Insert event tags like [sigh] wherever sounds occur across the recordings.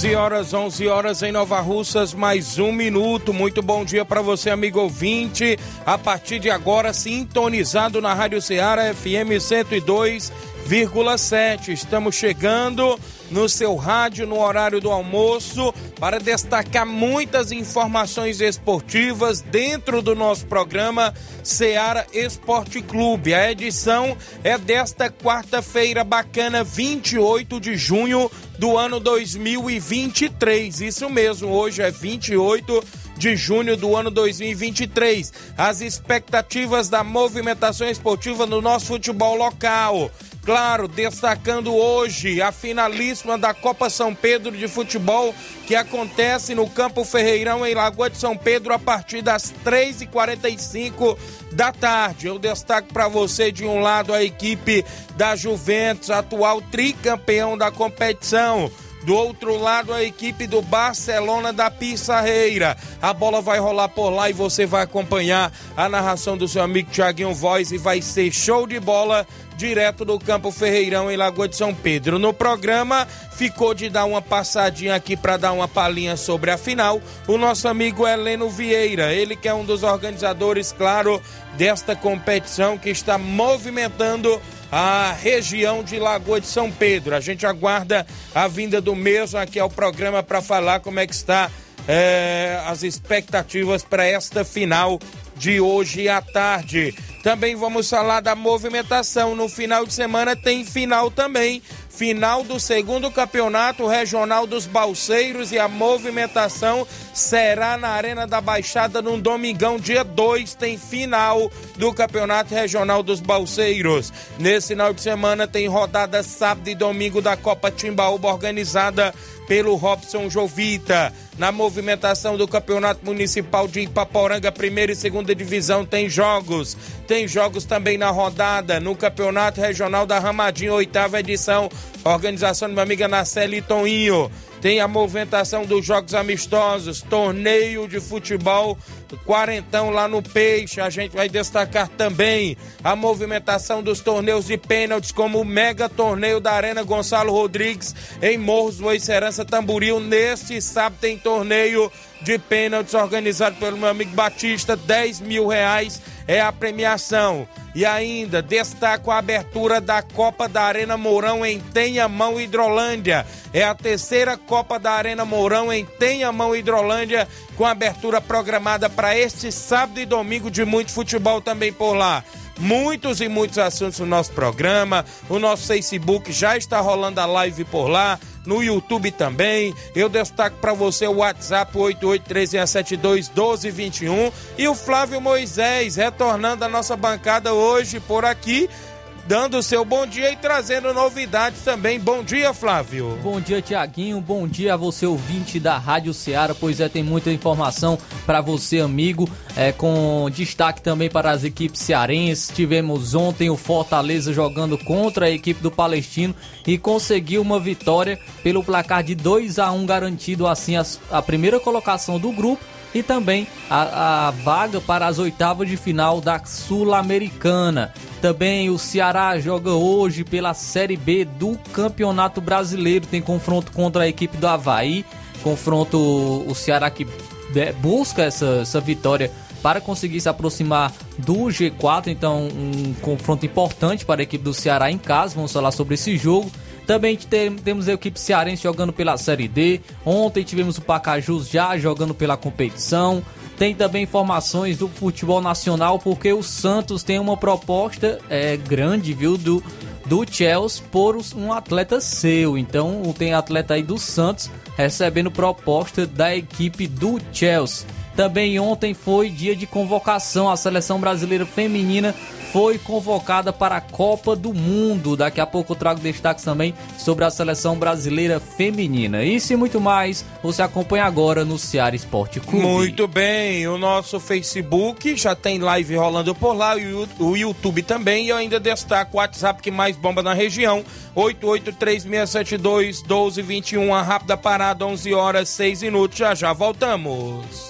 11 horas, 11 horas em Nova Russas, mais um minuto. Muito bom dia para você, amigo ouvinte. A partir de agora, sintonizado na Rádio Ceará FM 102,7. Estamos chegando no seu rádio no horário do almoço para destacar muitas informações esportivas dentro do nosso programa Seara Esporte Clube. A edição é desta quarta-feira bacana, 28 de junho do ano 2023. Isso mesmo, hoje é 28 de junho do ano 2023. As expectativas da movimentação esportiva no nosso futebol local. Claro, destacando hoje a finalíssima da Copa São Pedro de Futebol, que acontece no Campo Ferreirão, em Lagoa de São Pedro, a partir das 3h45 da tarde. Eu destaco para você, de um lado, a equipe da Juventus, atual tricampeão da competição. Do outro lado, a equipe do Barcelona da Pissarreira. A bola vai rolar por lá e você vai acompanhar a narração do seu amigo Tiaguinho Voz e vai ser show de bola direto do Campo Ferreirão em Lagoa de São Pedro. No programa ficou de dar uma passadinha aqui para dar uma palhinha sobre a final. O nosso amigo Heleno Vieira, ele que é um dos organizadores, claro, desta competição que está movimentando a região de Lagoa de São Pedro. A gente aguarda a vinda do mesmo aqui ao programa para falar como é que está é, as expectativas para esta final de hoje à tarde. Também vamos falar da movimentação. No final de semana tem final também. Final do segundo campeonato regional dos Balseiros e a movimentação será na Arena da Baixada no domingão, dia 2, tem final do Campeonato Regional dos Balseiros. Nesse final de semana tem rodada sábado e domingo da Copa Timbaúba organizada pelo Robson Jovita. Na movimentação do Campeonato Municipal de Ipaporanga, primeira e segunda divisão, tem jogos. Tem jogos também na rodada no Campeonato Regional da Ramadinha, oitava edição. Organização de minha amiga Naceli Toninho. Tem a movimentação dos jogos amistosos, torneio de futebol, quarentão lá no Peixe. A gente vai destacar também a movimentação dos torneios de pênaltis, como o mega torneio da Arena Gonçalo Rodrigues em Morros do Serança Tamboril. Neste sábado tem torneio de pênaltis organizado pelo meu amigo Batista, 10 mil reais é a premiação. E ainda destaco a abertura da Copa da Arena Mourão em Tenhamão, Hidrolândia. É a terceira Copa da Arena Mourão em Tenhamão, Hidrolândia, com abertura programada para este sábado e domingo de muito futebol também por lá muitos e muitos assuntos no nosso programa. O nosso Facebook já está rolando a live por lá no YouTube também. Eu destaco para você o WhatsApp 8836721221 e o Flávio Moisés retornando à nossa bancada hoje por aqui dando o seu bom dia e trazendo novidades também. Bom dia, Flávio. Bom dia, Tiaguinho. Bom dia a você, ouvinte da Rádio Ceará. Pois é, tem muita informação para você, amigo, é, com destaque também para as equipes cearenses. Tivemos ontem o Fortaleza jogando contra a equipe do Palestino e conseguiu uma vitória pelo placar de 2 a 1 garantido assim a primeira colocação do grupo e também a, a vaga para as oitavas de final da Sul-Americana. Também o Ceará joga hoje pela Série B do Campeonato Brasileiro. Tem confronto contra a equipe do Havaí. Confronto o Ceará que é, busca essa, essa vitória para conseguir se aproximar do G4. Então, um confronto importante para a equipe do Ceará em casa. Vamos falar sobre esse jogo. Também tem, temos a equipe cearense jogando pela Série D. Ontem tivemos o Pacajus já jogando pela competição. Tem também informações do futebol nacional, porque o Santos tem uma proposta é, grande, viu, do, do Chelsea por um atleta seu. Então tem atleta aí do Santos recebendo proposta da equipe do Chelsea. Também ontem foi dia de convocação. A seleção brasileira feminina foi convocada para a Copa do Mundo. Daqui a pouco eu trago destaques também sobre a seleção brasileira feminina. Isso e muito mais você acompanha agora no Ceará Esporte Clube. Muito bem, o nosso Facebook já tem live rolando por lá, o YouTube também. E eu ainda destaco o WhatsApp que mais bomba na região: 8836721221. A rápida parada, 11 horas 6 minutos. Já já voltamos.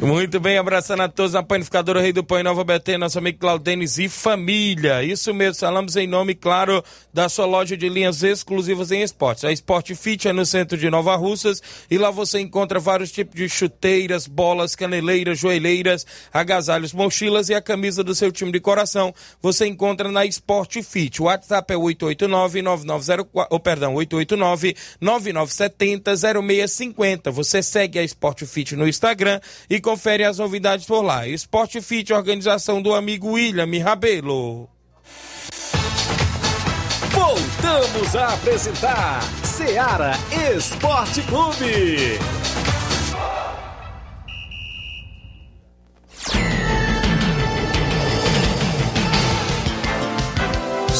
Muito bem, abraçando a todos na Panificadora Rei do Pão em Nova Betânia, nosso amigo Claudenis e família. Isso mesmo, falamos em nome, claro, da sua loja de linhas exclusivas em esportes. A Sport Fit é no centro de Nova Russas e lá você encontra vários tipos de chuteiras, bolas, caneleiras, joelheiras, agasalhos, mochilas e a camisa do seu time de coração. Você encontra na Sport Fit. O WhatsApp é 889-9904, oh, perdão, 889-9970-0650. Você segue a Sport Fit no Instagram e confere as novidades por lá. Esporte Fit, organização do amigo William Rabelo. Voltamos a apresentar Seara Esporte Clube.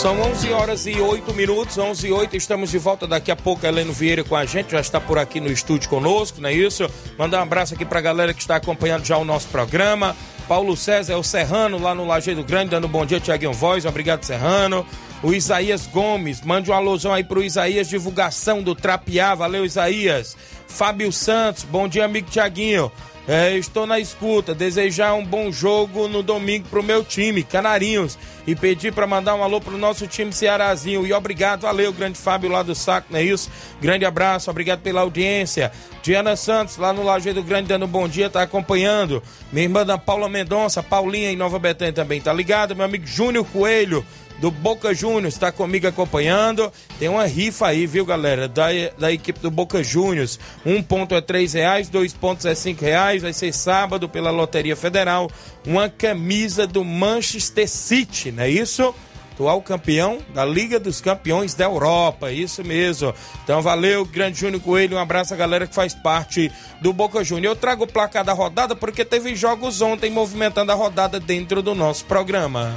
São 11 horas e 8 minutos, 11 e 8, estamos de volta daqui a pouco, Heleno Vieira com a gente, já está por aqui no estúdio conosco, não é isso? Mandar um abraço aqui para a galera que está acompanhando já o nosso programa, Paulo César, é o Serrano, lá no Lajeiro Grande, dando um bom dia, Tiaguinho Voz, obrigado Serrano, o Isaías Gomes, mande um alusão aí pro Isaías, divulgação do Trapiá, valeu Isaías, Fábio Santos, bom dia amigo Tiaguinho, é, estou na escuta, desejar um bom jogo no domingo pro meu time, Canarinhos, e pedir para mandar um alô pro nosso time Cearazinho. E obrigado, valeu, grande Fábio lá do Saco, não é isso? Grande abraço, obrigado pela audiência. Diana Santos, lá no Lajeado Grande, dando um bom dia, tá acompanhando. Minha irmã da Paula Mendonça, Paulinha em Nova Betânia também, tá ligado? Meu amigo Júnior Coelho do Boca Juniors está comigo acompanhando. Tem uma rifa aí, viu, galera? Da, da equipe do Boca Juniors. Um ponto é três reais, dois pontos é cinco reais. Vai ser sábado pela Loteria Federal. Uma camisa do Manchester City, não é isso? atual campeão da Liga dos Campeões da Europa, isso mesmo. Então valeu, grande Júnior Coelho, um abraço a galera que faz parte do Boca Júnior. Eu trago o placar da rodada porque teve jogos ontem movimentando a rodada dentro do nosso programa.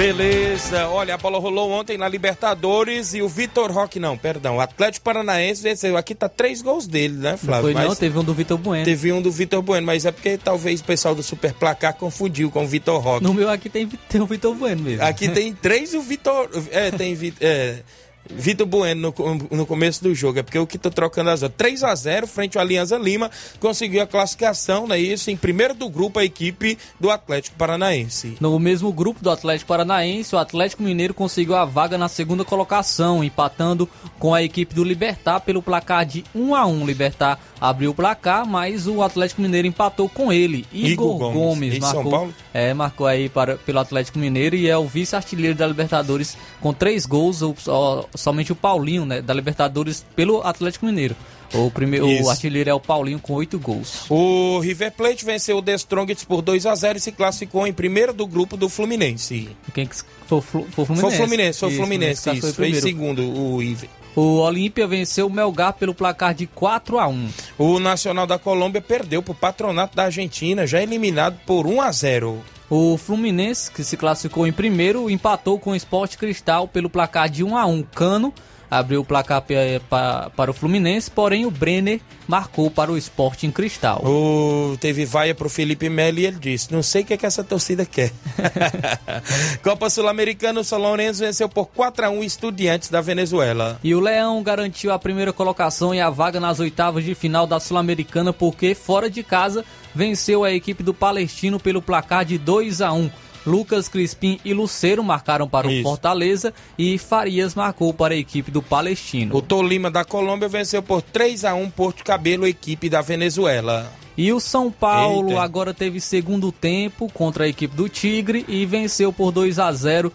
Beleza, olha, a bola rolou ontem na Libertadores e o Vitor Roque, não, perdão, o Atlético Paranaense venceu. Aqui tá três gols dele, né, Flávio? Não foi não, teve um do Vitor Bueno. Teve um do Vitor Bueno, mas é porque talvez o pessoal do Super Placar confundiu com o Vitor Roque. No meu aqui tem, tem o Vitor Bueno mesmo. Aqui tem três o Vitor. É, tem. É, Vitor Bueno no, no, começo do jogo, é porque eu que tô trocando as 3 a 0 frente ao Alianza Lima, conseguiu a classificação, né? Isso em primeiro do grupo a equipe do Atlético Paranaense. No mesmo grupo do Atlético Paranaense, o Atlético Mineiro conseguiu a vaga na segunda colocação, empatando com a equipe do Libertar pelo placar de 1 a 1. Libertar abriu o placar, mas o Atlético Mineiro empatou com ele. Igor, Igor Gomes, Gomes marcou, é, marcou aí para, pelo Atlético Mineiro e é o vice-artilheiro da Libertadores com três gols, o, somente o Paulinho, né, da Libertadores pelo Atlético Mineiro. O, primeiro, o artilheiro é o Paulinho com oito gols. O River Plate venceu o The Strongest por 2 a 0 e se classificou em primeiro do grupo do Fluminense. Quem que foi, foi o Fluminense? Foi o Fluminense, foi o Fluminense, isso. Foi, foi segundo o River. O Olímpia venceu o Melgar pelo placar de 4 a 1. O Nacional da Colômbia perdeu para o Patronato da Argentina, já eliminado por 1 a 0. O Fluminense, que se classificou em primeiro, empatou com o Esporte Cristal pelo placar de 1 a 1. Cano abriu o placar para, o Fluminense, porém o Brenner marcou para o Esporte em Cristal. O, teve vaia para o Felipe Melo e ele disse: Não sei o que, é que essa torcida quer. [laughs] Copa Sul-Americana, o São Lourenço venceu por 4 a 1 Estudiantes da Venezuela. E o Leão garantiu a primeira colocação e a vaga nas oitavas de final da Sul-Americana porque, fora de casa, venceu a equipe do Palestino pelo placar de 2 a 1. Lucas Crispim e Luceiro marcaram para o Isso. Fortaleza e Farias marcou para a equipe do Palestino. O Tolima da Colômbia venceu por 3 a 1 Porto Cabelo, equipe da Venezuela. E o São Paulo Eita. agora teve segundo tempo contra a equipe do Tigre e venceu por 2 a 0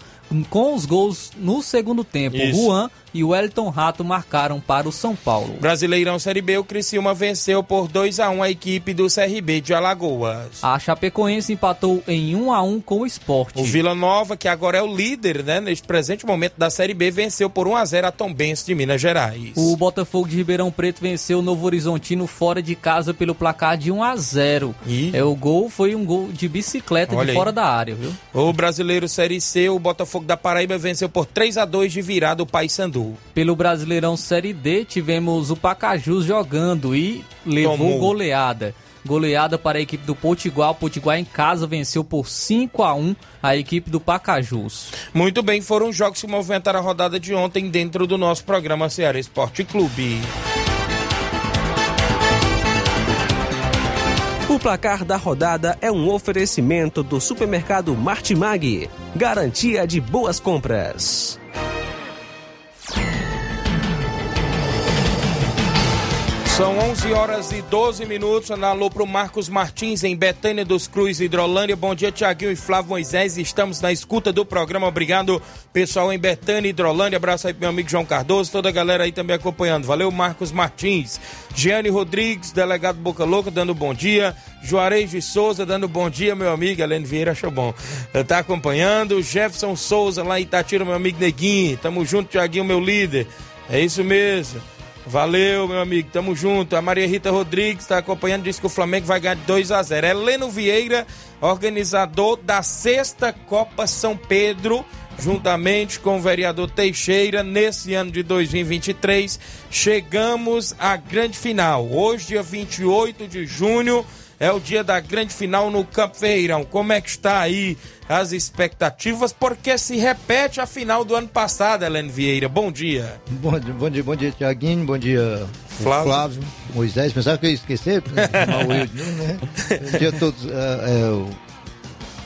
com os gols no segundo tempo. Isso. Juan e o Wellington Rato marcaram para o São Paulo. Brasileirão Série B, o Criciúma venceu por 2 a 1 a equipe do CRB de Alagoas. A Chapecoense empatou em 1 a 1 com o Esporte. O Vila Nova, que agora é o líder, né, neste presente momento da Série B, venceu por 1 a 0 a Tombense de Minas Gerais. O Botafogo de Ribeirão Preto venceu o Novo Horizontino fora de casa pelo placar de 1 a 0. E... É o gol foi um gol de bicicleta Olha de fora aí. da área, viu? O Brasileiro Série C, o Botafogo da Paraíba venceu por 3 a 2 de virada o Paysandu. Pelo Brasileirão Série D, tivemos o Pacajus jogando e levou Tomou. goleada. Goleada para a equipe do Potiguar. O Potiguar em casa venceu por 5 a 1 a equipe do Pacajus. Muito bem, foram jogos que movimentaram a rodada de ontem dentro do nosso programa Ceará Esporte Clube. O placar da rodada é um oferecimento do supermercado Martimag. Garantia de boas compras. São 11 horas e 12 minutos. Alô para o Marcos Martins, em Betânia dos Cruz, Hidrolândia. Bom dia, Tiaguinho e Flávio Moisés. Estamos na escuta do programa. Obrigado, pessoal em Betânia, Hidrolândia. Abraço aí pro meu amigo João Cardoso, toda a galera aí também acompanhando. Valeu, Marcos Martins. Giane Rodrigues, delegado Boca Louca, dando bom dia. Juarez de Souza, dando bom dia, meu amigo. Helene Vieira achou bom. Tá acompanhando. Jefferson Souza, lá em Itatira, meu amigo Neguinho. Tamo junto, Tiaguinho, meu líder. É isso mesmo. Valeu, meu amigo, tamo junto. A Maria Rita Rodrigues está acompanhando, disse que o Flamengo vai ganhar de 2 a 0 Heleno Vieira, organizador da sexta Copa São Pedro, juntamente com o vereador Teixeira, nesse ano de 2023, chegamos à grande final. Hoje, dia 28 de junho, é o dia da grande final no Campo Ferreirão. Como é que está aí as expectativas? Porque se repete a final do ano passado, Helene Vieira. Bom dia. Bom, bom dia, bom dia, Tiaguinho. Bom dia, Flávio. Flávio Moisés. Pensava que eu ia esquecer, mal [laughs] eu, né? Bom dia a todos. Uh,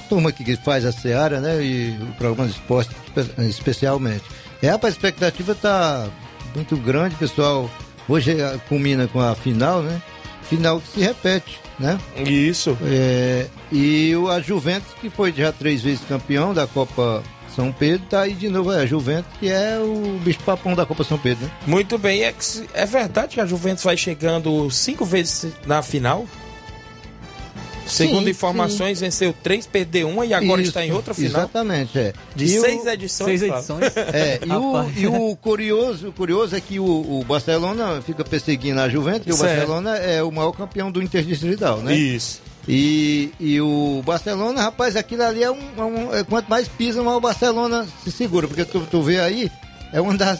turma que faz a Seara, né? E o programa de esporte especialmente. É, a expectativa está muito grande, pessoal. Hoje eh, culmina com a final, né? Final que se repete né? Isso. É, e o, a Juventus, que foi já três vezes campeão da Copa São Pedro, tá aí de novo é a Juventus, que é o bicho papão da Copa São Pedro, né? Muito bem, é, é verdade que a Juventus vai chegando cinco vezes na final? Segundo sim, informações, sim. venceu três, perdeu uma e agora Isso, está em outra final. Exatamente, é. De e seis o... edições. Seis edições. É, [laughs] e, o, e o curioso, o curioso é que o, o Barcelona fica perseguindo a Juventus, e o. Barcelona é o maior campeão do Interdistrital, né? Isso. E, e o Barcelona, rapaz, aquilo ali é um, é um é, Quanto mais pisa, mais o Barcelona se segura, porque tu, tu vê aí, é uma das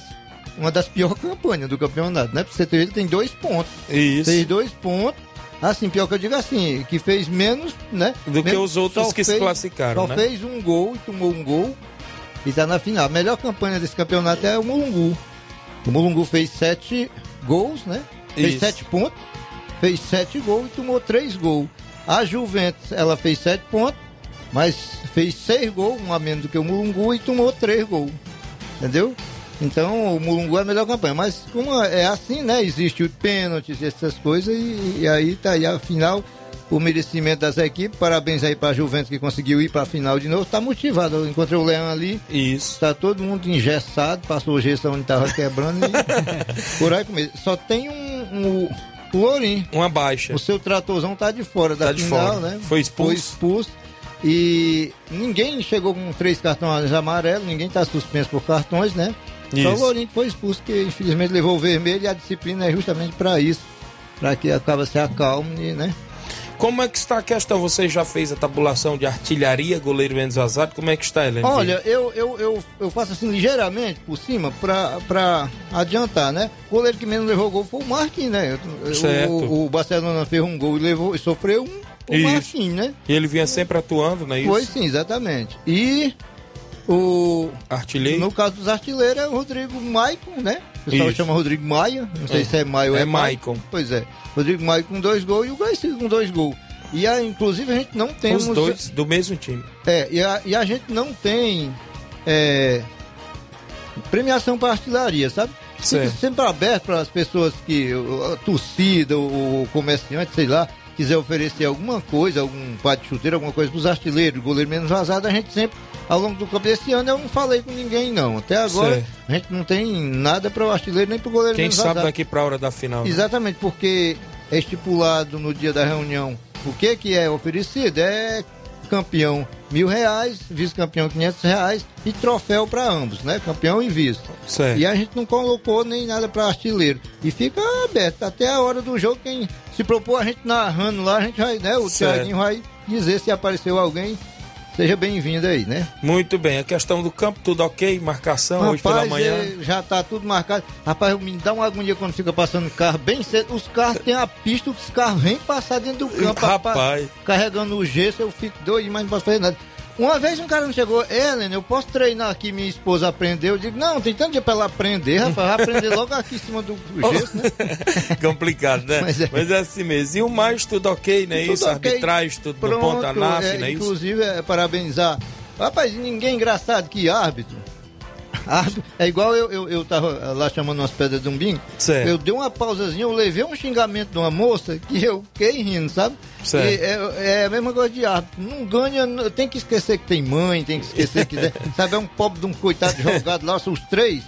uma das piores campanhas do campeonato, né? Pra você ter ele tem dois pontos. Isso. Tem dois pontos Assim, pior que eu digo assim, que fez menos, né? Do que os outros que fez, se classificaram. Só né? fez um gol e tomou um gol e tá na final. A melhor campanha desse campeonato é o Mulungu. O Mulungu fez sete gols, né? Fez Isso. sete pontos, fez sete gols e tomou três gols. A Juventus, ela fez sete pontos, mas fez seis gols, um a menos do que o Mulungu, e tomou três gols. Entendeu? Então o Mulungu é a melhor campanha. Mas como é assim, né? Existe o pênaltis, essas coisas, e, e aí tá aí a final. O merecimento das equipes, parabéns aí pra Juventus que conseguiu ir pra final de novo, tá motivado. Eu encontrei o Leão ali, Isso. Tá todo mundo engessado, passou o gesso onde tava quebrando e [laughs] por aí comigo. Só tem um, um, o Lourinho. Uma baixa. O seu tratorzão tá de fora da Tá de final, fora. né? Foi expulso. Foi expulso. E ninguém chegou com três cartões amarelos, ninguém tá suspenso por cartões, né? Só o Isso. Lourinho que foi expulso, que infelizmente levou o vermelho e a disciplina é justamente para isso. Para que acaba se acalme, né? Como é que está a questão? Você já fez a tabulação de artilharia, goleiro menos vazado? Como é que está, Helene? Olha, eu, eu, eu, eu faço assim ligeiramente por cima pra adiantar, né? O goleiro que menos levou gol foi o Marquinhos, né? Certo. O, o Barcelona fez um gol e, levou, e sofreu um o Isso. Marquinhos, né? E ele vinha sempre atuando, não é isso? Foi sim, exatamente. E o. Artilheiro? No caso dos artilheiros é o Rodrigo Maicon, né? O pessoal Isso. chama Rodrigo Maia, não sei É. se é Maia ou é, É Maicon. Maicon. Pois é. Rodrigo Maia com dois gols e o Garcia com dois gols. E a, inclusive a gente não tem Os dois do mesmo time. é, e a, e a gente não tem é, premiação para artilharia, sabe? Fica sempre aberto para as pessoas que, o- a torcida, o, o comerciante, sei lá, quiser oferecer alguma coisa, algum par de chuteiro, alguma coisa para os artilheiros, goleiro menos vazado, a gente sempre, ao longo do campo esse ano, eu não falei com ninguém, não. Até agora, Certo. a gente não tem nada para o artilheiro nem para o goleiro Quem menos sabe vazado. daqui pra hora da final. né? Exatamente, porque é estipulado no dia da reunião o que, que é oferecido. É campeão mil reais, vice-campeão quinhentos reais e troféu para ambos, né? Campeão e vice. Certo. E a gente não colocou nem nada para artilheiro. E fica aberto até a hora do jogo. Quem se propor a gente narrando lá, a gente vai, né? O. Thiaguinho vai dizer se apareceu alguém. Seja bem-vindo aí, né? Muito bem. A questão do campo, tudo ok? Marcação hoje pela Rapaz, manhã. é, já tá tudo marcado. Rapaz, me dá uma agonia quando fica passando carro bem cedo. Os carros têm a pista, os carros vêm passar dentro do campo. Rapaz. Carregando o gesso, eu fico doido, mas não posso fazer nada. Uma vez um cara me chegou, Ellen, eu posso treinar aqui, minha esposa aprendeu. Eu digo, não, tem tanto dia pra ela aprender, rapaz, vai aprender logo aqui em cima do, do [laughs] gesso, né? [laughs] Complicado, né? Mas Mas é. é. assim mesmo. E o mais, tudo ok, não é Tudo isso? ok. Arbitragem, tudo no ponto da NAF, é, é isso? Inclusive, é, parabenizar. Rapaz, ninguém é engraçado que árbitro. Árbitro, É igual eu, eu, eu tava lá chamando umas pedras de um bingo. Certo. Eu dei uma pausazinha, eu levei um xingamento de uma moça que eu fiquei rindo, sabe? É, é a mesma coisa de árbitro. Não ganha, tem que esquecer que tem mãe, tem que esquecer que. [laughs] sabe, é um pobre de um coitado jogado lá, são os três.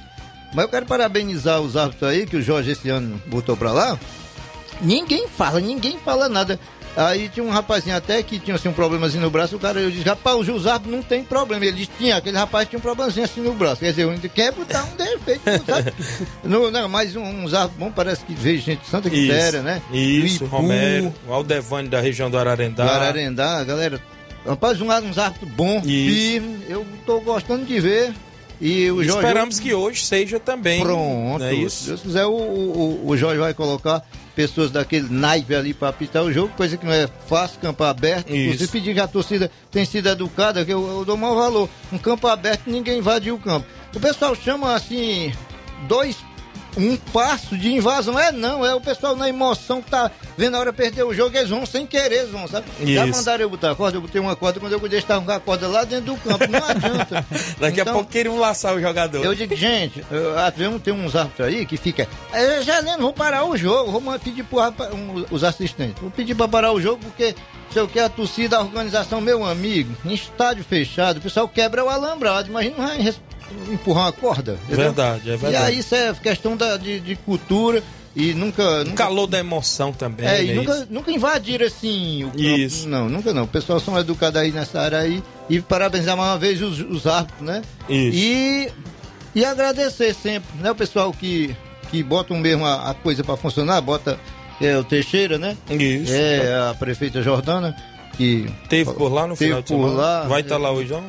Mas eu quero parabenizar os árbitros aí, que o Jorge esse ano botou pra lá. Ninguém fala, ninguém fala nada. Aí tinha um rapazinho até que tinha assim, um problemazinho no braço, o cara eu disse, rapaz, o Jusardo não tem problema. Ele disse, tinha, aquele rapaz tinha um problemazinho assim no braço. Quer dizer, eu quer botar um defeito, sabe? [laughs] não, não, mas um, um Zardo bom, parece que veio gente de Santa Quitéria, né? Isso, Ipu, Romero, o Aldevani da região do Ararendá. do Ararendá, galera. Rapaz, um, um Zardo bom, firme, eu tô gostando de ver. E o Jorge. Esperamos que hoje seja também. Pronto. É Se isso? Deus quiser, o, o, o Jorge vai colocar pessoas daquele naipe ali para apitar o jogo, coisa que não é fácil, campo aberto. Você pedir que a torcida tem sido educada, que eu, eu dou mau valor. Um campo aberto, ninguém invadiu o campo. O pessoal chama assim, dois. Um passo de invasão. É não, é o pessoal na emoção que tá vendo a hora perder o jogo, eles vão sem querer, eles vão, sabe? Já Isso. mandaram eu botar a corda, eu botei uma corda quando eu deixava com a corda lá dentro do campo. Não adianta. [laughs] Daqui a Então, pouco queriam laçar o jogador. eu digo, gente, eu, vezes tem uns árbitros aí que fica. "É, Geleno, vou parar o jogo, vou pedir rapa- um, os assistentes. Vou pedir pra parar o jogo porque sei o que a torcida, a organização, meu amigo, em estádio fechado, o pessoal quebra o alambrado. Imagina empurrar uma corda. entendeu? Verdade, é E verdade. aí isso é questão da, de, de cultura e nunca. O nunca calor da emoção também. é, né, e nunca, isso? nunca invadir assim o. Isso. Não, nunca não. O pessoal são educados aí nessa área aí. E parabenizar mais uma vez os, os árbitros, né? Isso. E, e agradecer sempre, né? O pessoal que, que bota mesmo a, a coisa para funcionar, bota é, o Teixeira, né? Isso. É, a prefeita Jordana, que. Teve por lá no Teve final de por semana? lá. Vai estar lá hoje, não?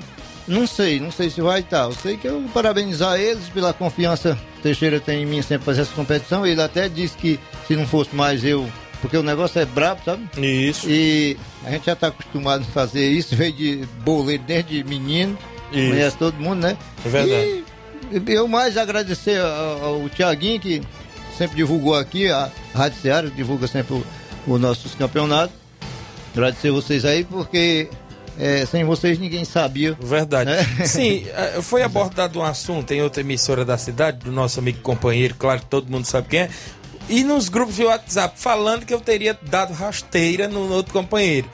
Não sei, não sei se vai estar. Eu sei que eu vou parabenizar eles pela confiança que Teixeira tem em mim sempre fazer essa competição. Ele até disse que se não fosse mais eu, porque o negócio é brabo, sabe? Isso. E a gente já está acostumado a fazer isso, veio de boleiro desde menino, Isso. conhece todo mundo, né? É verdade. E eu mais agradecer ao, ao Tiaguinho, que sempre divulgou aqui, a Rádio Seara divulga sempre os nossos campeonatos. Agradecer vocês aí, porque é, sem vocês ninguém sabia. Verdade. Né? [laughs] Sim, é, [laughs] foi abordado um assunto em outra emissora da cidade, do nosso amigo companheiro, claro que todo mundo sabe quem é, e nos grupos de WhatsApp, falando que eu teria dado rasteira no outro companheiro.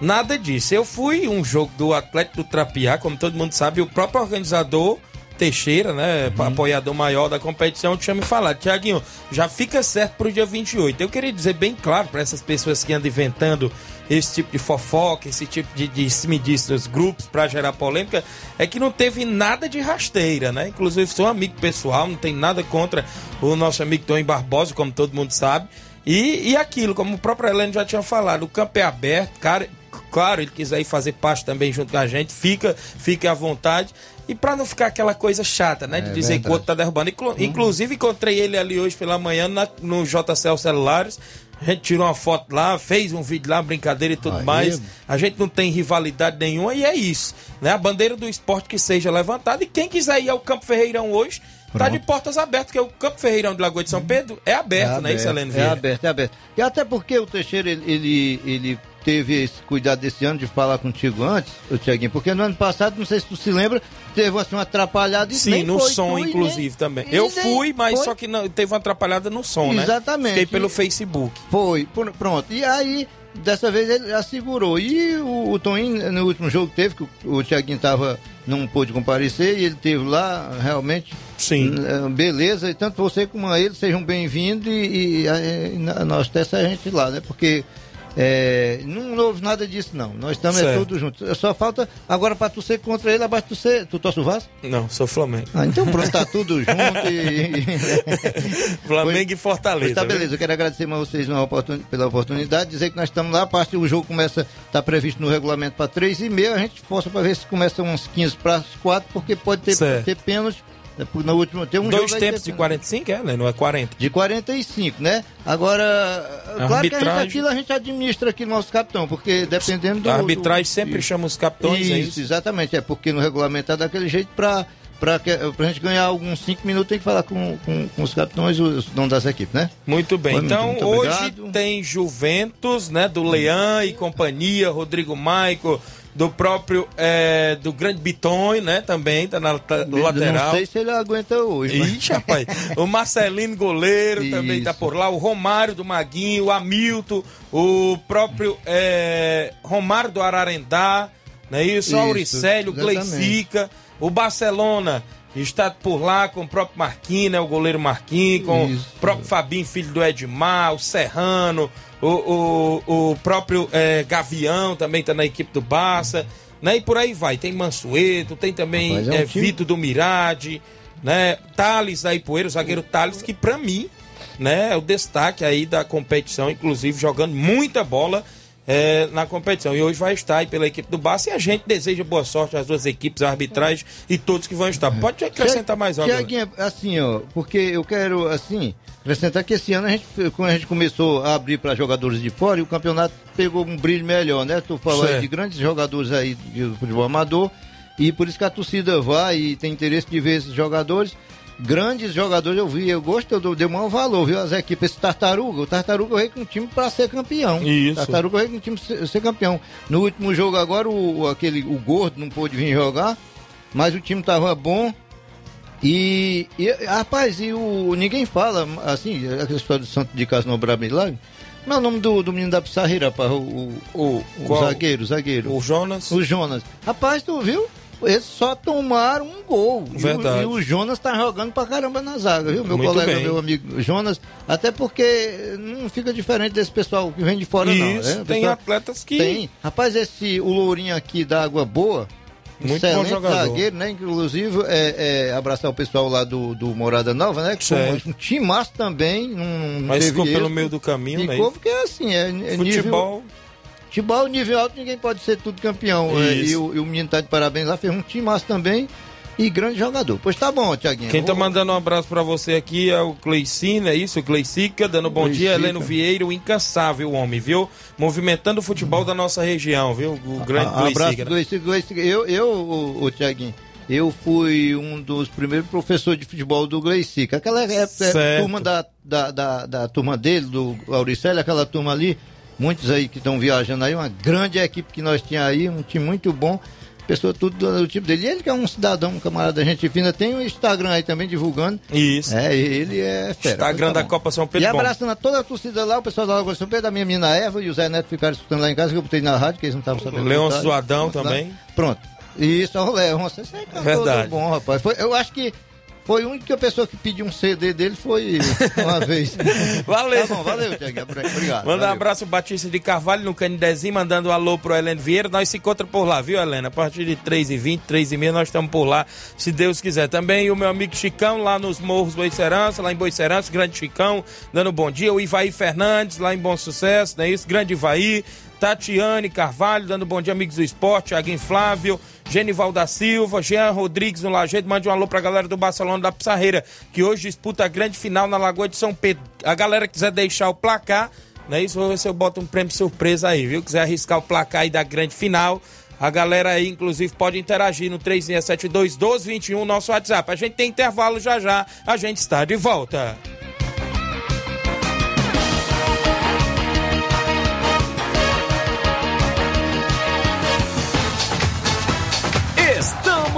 Nada disso. Eu fui um jogo do Atlético do Trapiá, como todo mundo sabe, o próprio organizador Teixeira, né, uhum. apoiador maior da competição, tinha me falado, Tiaguinho, já fica certo pro dia 28. Eu queria dizer bem claro para essas pessoas que andam inventando esse tipo de fofoca, esse tipo de, de se nos grupos para gerar polêmica, é que não teve nada de rasteira, né? Inclusive, sou um amigo pessoal, não tem nada contra o nosso amigo Tony Barbosa, como todo mundo sabe. E, e aquilo, como o próprio Heleno já tinha falado, o campo é aberto, cara, claro, ele quiser ir fazer parte também junto com a gente, fica, fique à vontade. E para não ficar aquela coisa chata, né? De é dizer verdade. que o outro tá derrubando. Inclu uhum. Inclusive, encontrei ele ali hoje pela manhã na, no JCL Celulares. A gente tirou uma foto lá, fez um vídeo lá, brincadeira e tudo Aí. mais. A gente não tem rivalidade nenhuma e é isso. Né? A bandeira do esporte que seja levantada. E quem quiser ir ao Campo Ferreirão hoje, Pronto. Tá de portas abertas, porque o Campo Ferreirão de Lagoa de São Pedro é aberto, é né, isso, É aberto, é aberto. E até porque o Teixeira, ele, ele, ele teve esse cuidado desse ano de falar contigo antes, o Tiaguinho, porque no ano passado, não sei se tu se lembra, teve assim uma atrapalhada e Sim, no som, inclusive, nem, também. Eu fui, mas foi. só que não, teve uma atrapalhada no som, né? Exatamente. Fiquei pelo Facebook. Foi, pronto. E aí, dessa vez ele assegurou. E o, o Toninho, no último jogo que teve, que o, o Tiaguinho tava, não pôde comparecer, e ele teve lá, realmente. Sim. Eh, beleza, e tanto você como ele sejam bem-vindos e, e, e, nós testa a gente lá, né? Porque é, não houve nada disso, não. Nós estamos é tudo juntos. Só falta agora para tu ser contra ele, abaixo tu ser. Tu torce o Vasco? Não, sou Flamengo. Ah, então pronto, tá [laughs] tudo junto e. Flamengo Foi... e Fortaleza. tá beleza, eu quero agradecer a vocês oportun... pela oportunidade, dizer que nós estamos lá, a parte do jogo começa, está previsto no regulamento para 3 e meia, a gente força para ver se começa uns 15 para as 4, porque pode ter, ter pênalti é, no último, tem um Dois tempos de 45, é, né? Não é 40. De 45, né? Agora, a claro arbitragem... que a gente, aquilo a gente administra aqui no nosso capitão, porque dependendo do. A arbitragem do... sempre chama os capitões, isso, é isso? Exatamente, é porque no regulamento é daquele jeito para para a gente ganhar alguns 5 minutos tem que falar com, com, com, os capitães, os donos das equipes, né? Muito bem. Foi, então, muito, muito hoje tem Juventus, né? Do Leão e companhia, Rodrigo Maico, do próprio é, do grande Bitonho, né? Também tá na tá, do lateral. Não sei se ele aguenta hoje. Mas... Ixi, rapaz. o Marcelino goleiro Isso. também tá por lá, o Romário do Maguinho, o Hamilton, o próprio é, Romário do Ararendá, né? Isso, Isso o Auricélio, o Gleicica, o Barcelona está por lá com o próprio Marquinhos, né? O goleiro Marquinhos, com Isso. o próprio Fabinho, filho do Edmar, o Serrano, o, o, o próprio é, Gavião também está na equipe do Barça, né? E por aí vai. Tem Mansueto, tem também é um é, Vitor do Mirade, né? Thales da Ipueira, o zagueiro Thales, que para mim, né, é o destaque aí da competição, inclusive jogando muita bola é, na competição. E hoje vai estar aí pela equipe do Barça e a gente deseja boa sorte às duas equipes, arbitragem e todos que vão estar. Pode acrescentar mais algo. assim, ó, porque eu quero, assim, acrescentar que esse ano a gente, quando a gente começou a abrir para jogadores de fora, e o campeonato pegou um brilho melhor, né? Tu falou aí de grandes jogadores aí de futebol amador, e por isso que a torcida vai e tem interesse de ver esses jogadores grandes jogadores eu vi, eu gosto, eu dei maior valor, viu? As equipes, esse Tartaruga, o Tartaruga veio com um time para ser campeão. Isso. Tartaruga veio com um time para ser campeão. No último jogo agora, o, aquele, o Gordo não pôde vir jogar, mas o time tava bom. E, e rapaz, e o, ninguém fala, assim, aquela história do Santo de Casa no Milagre. É o nome do, do menino da Pissarreira, rapaz, o, o, o, o zagueiro, zagueiro. O Jonas. O Jonas. Rapaz, tu viu? eles só tomaram um gol. Verdade. E, o, e o Jonas tá jogando pra caramba na zaga, viu? Meu Muito colega, bem. meu amigo Jonas. Até porque não fica diferente desse pessoal que vem de fora, Isso, não. Né? Tem atletas que. Tem. Rapaz, esse o Lourinho aqui da Água Boa. Muito Excelente bom jogador. zagueiro, né? Inclusive, é, é, abraçar o pessoal lá do, do Morada Nova, né? Que certo. um time massa também. Não, Mas ficou pelo meio do caminho, ficou né? Ficou porque, assim, é, é Futebol... nível Futebol, nível alto, ninguém pode ser tudo campeão. É, e, o, e, o, menino tá de parabéns lá, fez um time massa também. E grande jogador. Pois tá bom, Tiaguinho. Quem tá mandando um abraço para você aqui é o Cleicina, é isso? O Cleicica, dando bom Cleicica. dia. Heleno Vieira, o incansável homem, viu? Movimentando o futebol da nossa região, viu? O grande Cleicica. Abraço, Cleicica. Né? Eu, eu o, o Tiaguinho, eu fui um dos primeiros professores de futebol do Gleicica. Aquela época, é, turma da, da, da, da, turma dele, do Auricélio, aquela turma ali, muitos aí que estão viajando aí, uma grande equipe que nós tínhamos aí, um time muito bom pessoa tudo do, tipo dele. E ele que é um cidadão, um camarada da gente fina, tem o um Instagram aí também divulgando. Isso. É, ele é fera. Instagram tá da Copa São Pedro. E abraçando a toda a torcida lá, o pessoal da Lagoa São Pedro, a minha menina Eva e o Zé Neto ficaram escutando lá em casa, que eu botei na rádio, que eles não estavam sabendo. Leão Suadão também. Pronto. Isso, é o Leão. Você é Verdade. bom, rapaz. Foi, eu acho que foi a única pessoa que pediu um CD dele foi uma [laughs] vez. Valeu. Tá bom, valeu. Obrigado. Manda um abraço Batista de Carvalho no Canidezinho, mandando um alô pro Helena Vieira. Nós se encontramos por lá, viu, Helena? A partir de 3h20, 3h30, nós estamos por lá, se Deus quiser. Também o meu amigo Chicão, lá nos Morros Boicerança, lá em Boicerança, grande Chicão, dando bom dia. O Ivaí Fernandes, lá em Bom Sucesso, não é isso? Grande Ivaí. Tatiane Carvalho, dando bom dia, amigos do esporte, Thiaguinho Flávio, Genival da Silva, Jean Rodrigues no Lajeito, mande um alô pra galera do Barcelona da Pissarreira, que hoje disputa a grande final na Lagoa de São Pedro. A galera quiser deixar o placar, não é isso? Vou ver se eu boto um prêmio surpresa aí, viu? Quiser arriscar o placar aí da grande final, a galera aí, inclusive, pode interagir no 3672 1221, nosso WhatsApp. A gente tem intervalo já já, a gente está de volta.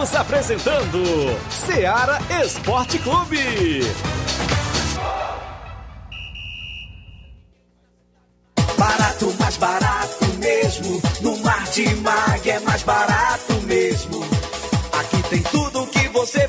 Estamos apresentando Seara Esporte Clube. Barato, mais barato mesmo. No Martimag é mais barato mesmo. Aqui tem tudo que você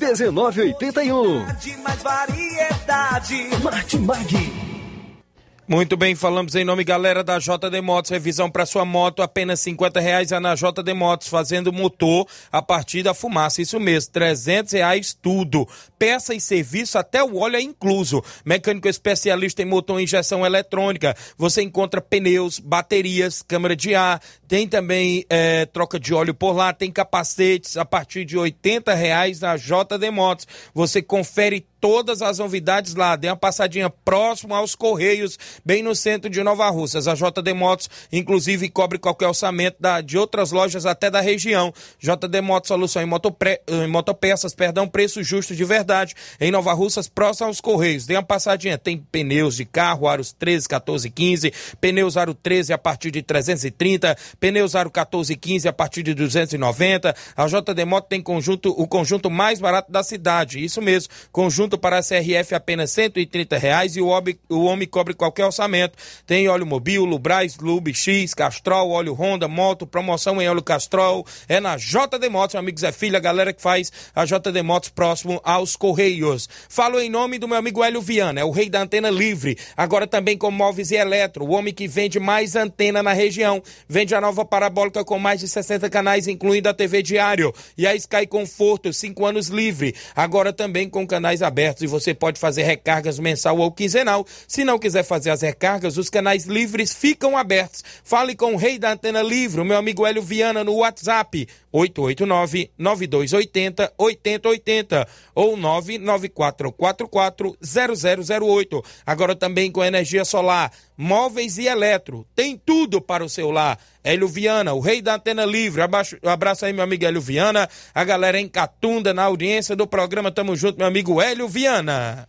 1981. Mais variedade. Martimag. Muito bem, falamos em nome, galera, da JD Motos. Revisão para sua moto, apenas 50 reais é na JD Motos, fazendo motor a partir da fumaça. Isso mesmo, 300 reais tudo. Peça e serviço, até o óleo é incluso. Mecânico especialista em motor e injeção eletrônica. Você encontra pneus, baterias, câmara de ar, tem também é, troca de óleo por lá, tem capacetes a partir de 80 reais na JD Motos. Você confere todas as novidades lá. Dê uma passadinha próximo aos Correios, bem no centro de Nova Russas. A JD Motos, inclusive, cobre qualquer orçamento da, de outras lojas até da região. JD Motos, solução em, motopre, em motopeças, perdão, preço justo de verdade. Em Nova Russas, próximo aos Correios. Dê uma passadinha. Tem pneus de carro, aros 13, 14, 15. Pneus aro 13 a partir de 330. Pneus aro 14 e 15 a partir de 290. A JD Motos tem conjunto, o conjunto mais barato da cidade. Isso mesmo, conjunto para a CRF apenas 130 reais e o homem, o homem cobre qualquer orçamento. Tem óleo Mobil, Lubrais, Lube X, Castrol, óleo Honda, moto, promoção em óleo Castrol. É na JD Motos, amigos é filha, a galera que faz a JD Motos próximo aos Correios. Falo em nome do meu amigo Hélio Viana, é o rei da antena livre. Agora também com móveis e eletro, o homem que vende mais antena na região. Vende a nova parabólica com mais de 60 canais, incluindo a TV Diário. E a Sky Conforto, 5 anos livre. Agora também com canais abertos e você pode fazer recargas mensal ou quinzenal. Se não quiser fazer as recargas, os canais livres ficam abertos. Fale com o rei da antena livre, o meu amigo Hélio Viana, no WhatsApp 889-9280-8080 ou 99444-0008. Agora também com energia solar, móveis e eletro. Tem tudo para o seu lar. Hélio Viana, o rei da antena livre. Abaixo, abraço aí, meu amigo Hélio Viana. A galera em Catunda, na audiência do programa. Tamo junto, meu amigo Hélio Viana.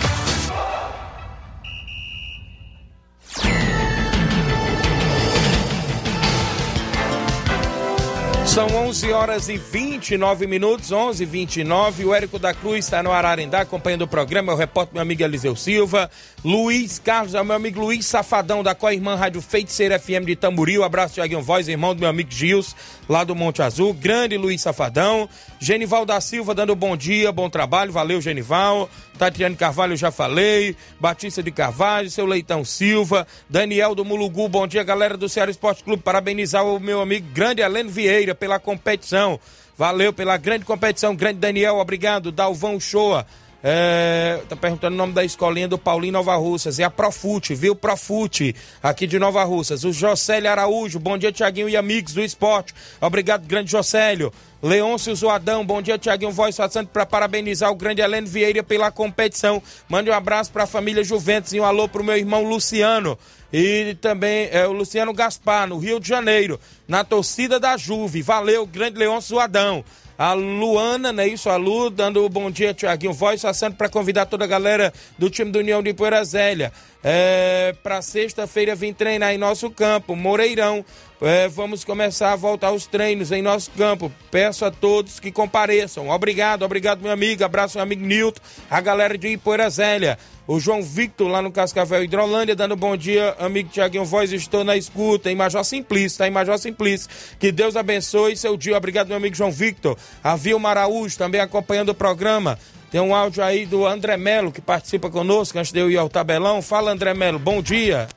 São 11 horas e 29 minutos, 11 e 29 O Érico da Cruz está no Ararendá acompanhando o programa. É o repórter meu amigo Eliseu Silva. Luiz Carlos, é o meu amigo Luiz Safadão, da Coirmã Rádio Feiticeira FM de Tamboril. Abraço, Tiaguinho Voz, irmão do meu amigo Gils, lá do Monte Azul. Grande Luiz Safadão. Genival da Silva dando bom dia, bom trabalho. Valeu, Genival. Tatiane Carvalho, já falei. Batista de Carvalho, seu Leitão Silva. Daniel do Mulugu, bom dia, galera do Ceará Esporte Clube. Parabenizar o meu amigo grande Heleno Vieira pela competição. Valeu pela grande competição, grande Daniel, obrigado. Dalvão Shoa. É, tá perguntando o nome da escolinha do Paulinho Nova Russas. É a Profute, viu? Profute, aqui de Nova Russas. O Jocélio Araújo, bom dia, Tiaguinho e amigos do esporte. Obrigado, grande Jocélio. Leôncio Zoadão, bom dia, Tiaguinho Voz passando para parabenizar o grande Heleno Vieira pela competição. Mande um abraço para a família Juventus e um alô pro meu irmão Luciano. E também é, o Luciano Gaspar, no Rio de Janeiro, na torcida da Juve. Valeu, grande Leôncio Zoadão. A Luana, né? Isso, a Lu, dando o bom dia, Tiaguinho Voz, passando para convidar toda a galera do time do União de Poeira Zélia. É, para sexta-feira vir treinar em nosso campo, Moreirão. É, vamos começar a voltar os treinos em nosso campo. Peço a todos que compareçam. Obrigado, obrigado, meu amigo. Abraço, meu amigo Nilton, a galera de Ipoeira Zélia. O João Victor, lá no Cascavel Hidrolândia, dando bom dia, amigo Tiaguinho Voz, estou na escuta, em Major Simplício, tá em Major Simplício. Que Deus abençoe seu dia. Obrigado, meu amigo João Victor. A Vilma Araújo, também acompanhando o programa. Tem um áudio aí do André Melo, que participa conosco, antes de eu ir ao tabelão. Fala, André Melo, bom dia.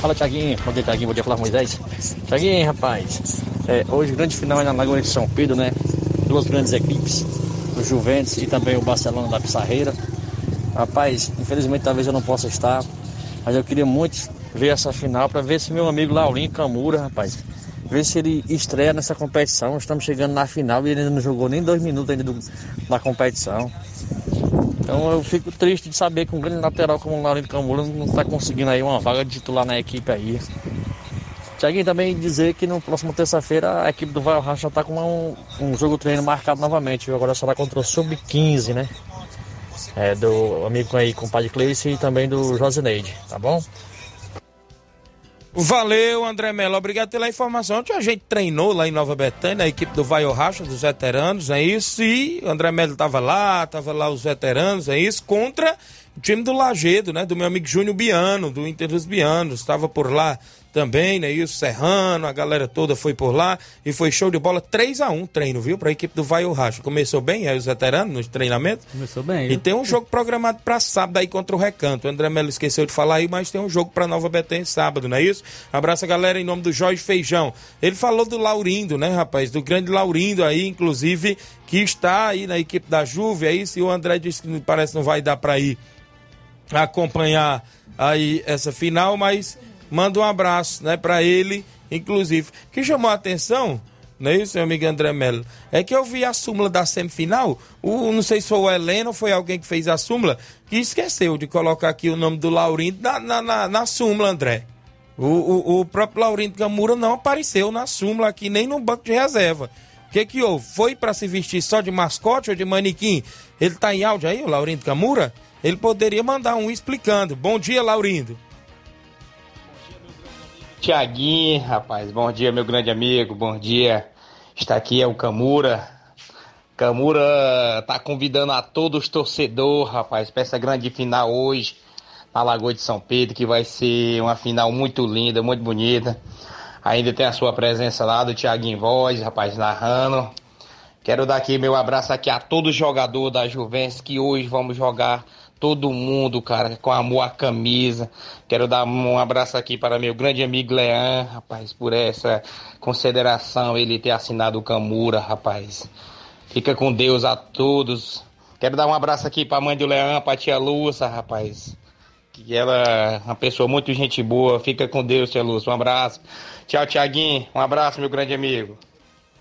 Fala, Tiaguinho. Bom dia, Tiaguinho. Bom dia, Flávio Moisés. Tiaguinho, rapaz. É, hoje, grande final é na Lagoa de São Pedro, né? Duas grandes equipes, o Juventus e também o Barcelona da Pissarreira. Rapaz, infelizmente talvez eu não possa estar, mas eu queria muito ver essa final para ver se meu amigo Laurinho Camura, rapaz, ver se ele estreia nessa competição. Estamos chegando na final e ele ainda não jogou nem dois minutos ainda do, da competição. Então eu fico triste de saber que um grande lateral como o Laurinho Camura não está conseguindo aí uma vaga de titular na equipe aí. Tiaguinho também dizer que no próximo terça-feira a equipe do Vai Racha está com um, um jogo treino marcado novamente. Agora será contra o Sub-15, né? é, do amigo aí, compadre Cleice e também do Josineide, tá bom? Valeu, André Melo. Obrigado pela informação. Ontem a gente treinou lá em Nova Betânia, a equipe do Vai Racha, dos veteranos, é isso. E o André Melo estava lá, estava lá os veteranos, é isso, contra o time do Lagedo, né? Do meu amigo Júnior Biano, do Inter dos Bianos. Estava por lá também, né? Isso, Serrano, a galera toda foi por lá e foi show de bola 3 a 1 treino, viu? Para a equipe do Vai o Racha. Começou bem aí os veteranos nos treinamentos. Começou bem. E viu? tem um jogo programado para sábado aí contra o Recanto. O André Melo esqueceu de falar aí, mas tem um jogo para Nova Betânia sábado, não é isso? Abraço a galera em nome do Jorge Feijão. Ele falou do Laurindo, né, rapaz? Do grande Laurindo aí, inclusive, que está aí na equipe da Juve, aí se o André disse que parece que não vai dar para ir acompanhar aí essa final, mas manda um abraço, né, para ele, inclusive. que chamou a atenção, não é isso, meu amigo André Melo? É que eu vi a súmula da semifinal, o, não sei se foi o Heleno ou foi alguém que fez a súmula, que esqueceu de colocar aqui o nome do Laurindo na, na, na, na súmula, André. O, o, o próprio Laurindo Camura não apareceu na súmula aqui, nem no banco de reserva. O que que houve? Foi para se vestir só de mascote ou de manequim? Ele tá em áudio aí, o Laurindo Camura? Ele poderia mandar um explicando. Bom dia, Laurindo. Tiaguinho, rapaz, bom dia, meu grande amigo, bom dia. Está aqui é o Camura. Camura tá convidando a todos os torcedores, rapaz, para essa grande final hoje na Lagoa de São Pedro, que vai ser uma final muito linda, muito bonita. Ainda tem a sua presença lá do Tiaguinho Voz, rapaz, narrando. Quero dar aqui meu abraço aqui a todos os jogadores da Juventus que hoje vamos jogar todo mundo, cara, com amor à camisa. Quero dar um abraço aqui para meu grande amigo Leão, rapaz, por essa consideração, ele ter assinado o Camura, rapaz. Fica com Deus a todos. Quero dar um abraço aqui para a mãe do Leão, para a tia Lúcia, rapaz. Que ela é uma pessoa muito gente boa. Fica com Deus, tia Lúcia. Um abraço. Tchau, Tiaguinho. Um abraço, meu grande amigo.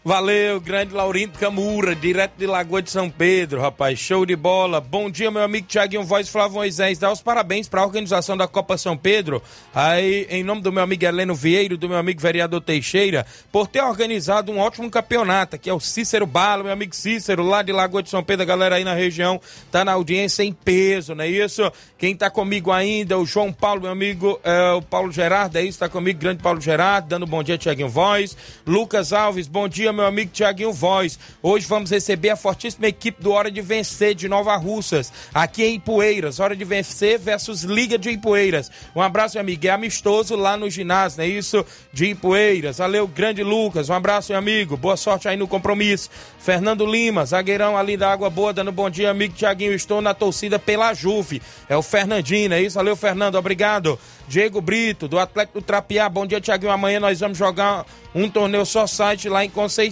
Valeu, grande Laurindo Camura, direto de Lagoa de São Pedro, rapaz. Show de bola. Bom dia, meu amigo Tiaguinho Voz Flávio Moisés. Dá os parabéns para a organização da Copa São Pedro. Aí, em nome do meu amigo Heleno Vieiro, do meu amigo vereador Teixeira, por ter organizado um ótimo campeonato, que é o Cícero Bala, meu amigo Cícero, lá de Lagoa de São Pedro, a galera aí na região tá na audiência em peso, não é isso? Quem tá comigo ainda, o João Paulo, meu amigo, é, o Paulo Gerardo, é isso, tá comigo, grande Paulo Gerardo, dando bom dia, Tiaguinho Voz. Lucas Alves, bom dia, meu amigo Tiaguinho Voz. Hoje vamos receber a fortíssima equipe do Hora de Vencer de Nova Russas, aqui em Ipueiras. Hora de Vencer versus Liga de Ipueiras. Um abraço, meu amigo. É amistoso lá no ginásio, não é isso? De Ipueiras. Valeu, grande Lucas. Um abraço, meu amigo. Boa sorte aí no compromisso. Fernando Lima, zagueirão ali da Água Boa, dando bom dia, amigo Tiaguinho. Estou na torcida pela Juve. É o Fernandinho, é isso? Valeu, Fernando. Obrigado. Diego Brito, do Atlético do Trapiá. Bom dia, Tiaguinho. Amanhã nós vamos jogar um torneio só site lá em Conceição.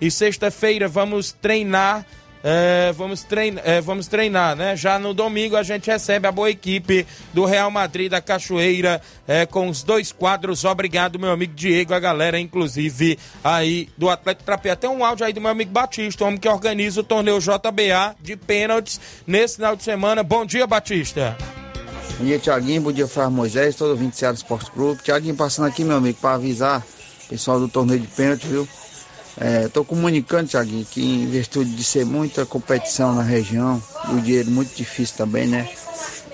E sexta-feira vamos treinar. É, vamos, treinar, é, vamos treinar, né? Já no domingo a gente recebe a boa equipe do Real Madrid da Cachoeira é, com os dois quadros. Obrigado, meu amigo Diego, a galera, inclusive, aí do Atlético Trapeia. Tem um áudio aí do meu amigo Batista, homem que organiza o torneio JBA de pênaltis nesse final de semana. Bom dia, Batista. Bom dia, Tiaguinho. Bom dia, Flávio Moisés, todo o 20 Ceará Esporte Clube. Tiaguinho passando aqui, meu amigo, para avisar o pessoal do torneio de pênalti, viu? Estou é, comunicando, Tiaguinho, que em virtude de ser muita competição na região, o dinheiro muito difícil também, né?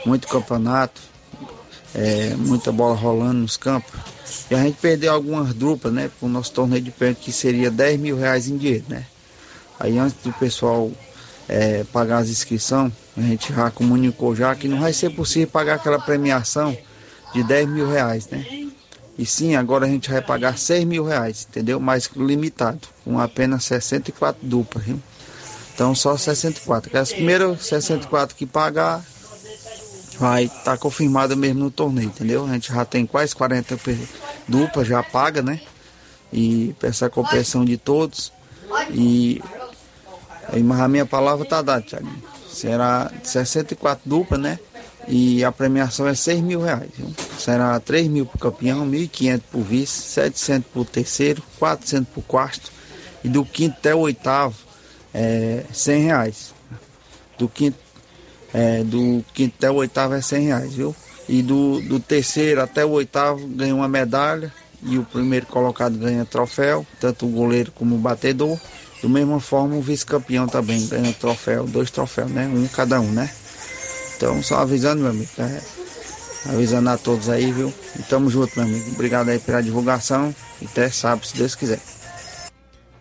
Muito campeonato, é, muita bola rolando nos campos. E a gente perdeu algumas duplas, né? Para o nosso torneio de pênalti, que seria 10 mil reais em dinheiro, né? Aí antes do pessoal é, pagar as inscrições, a gente já comunicou já que não vai ser possível pagar aquela premiação de 10 mil reais, né? E sim, agora a gente vai pagar 6 mil reais, entendeu? Mais limitado, com apenas 64 duplas, viu? Então só 64. As primeiras 64 que pagar vai estar tá confirmada mesmo no torneio, entendeu? A gente já tem quase 40 duplas, já paga, né? E peça a compreensão de todos. E mas a minha palavra tá dada, Thiago. Será 64 duplas, né? E a premiação é 6 mil reais. Viu? Será 3 mil para o campeão, 1.500 para o vice, 700 para o terceiro, 400 para o quarto. E do quinto até o oitavo, é 100 reais. Do quinto, é, do quinto até o oitavo é 100 reais, viu? E do, do terceiro até o oitavo ganha uma medalha. E o primeiro colocado ganha troféu, tanto o goleiro como o batedor. Da mesma forma, o vice-campeão também ganha troféu, dois troféus, né? Um cada um, né? Então, só avisando, meu amigo. Né? Avisando a todos aí, viu? E tamo junto, meu amigo. Obrigado aí pela divulgação. E até sábado, se Deus quiser.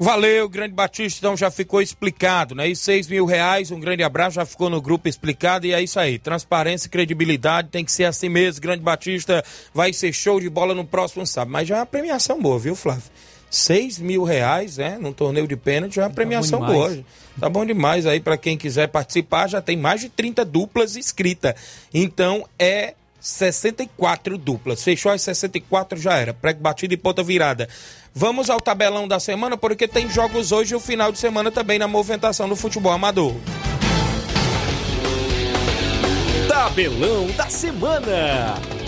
Valeu, grande Batista, então já ficou explicado, né? E seis mil reais, um grande abraço, já ficou no grupo explicado e é isso aí. Transparência e credibilidade tem que ser assim mesmo. Grande Batista vai ser show de bola no próximo sábado. Mas já é uma premiação boa, viu, Flávio? 6 mil reais, né? Num torneio de pênalti, é uma premiação tá boa. Tá bom demais aí para quem quiser participar. Já tem mais de 30 duplas inscritas. Então é 64 duplas. Fechou as 64, já era. Prego batido e ponta virada. Vamos ao tabelão da semana, porque tem jogos hoje e o final de semana também na movimentação do futebol amador. Tabelão da semana.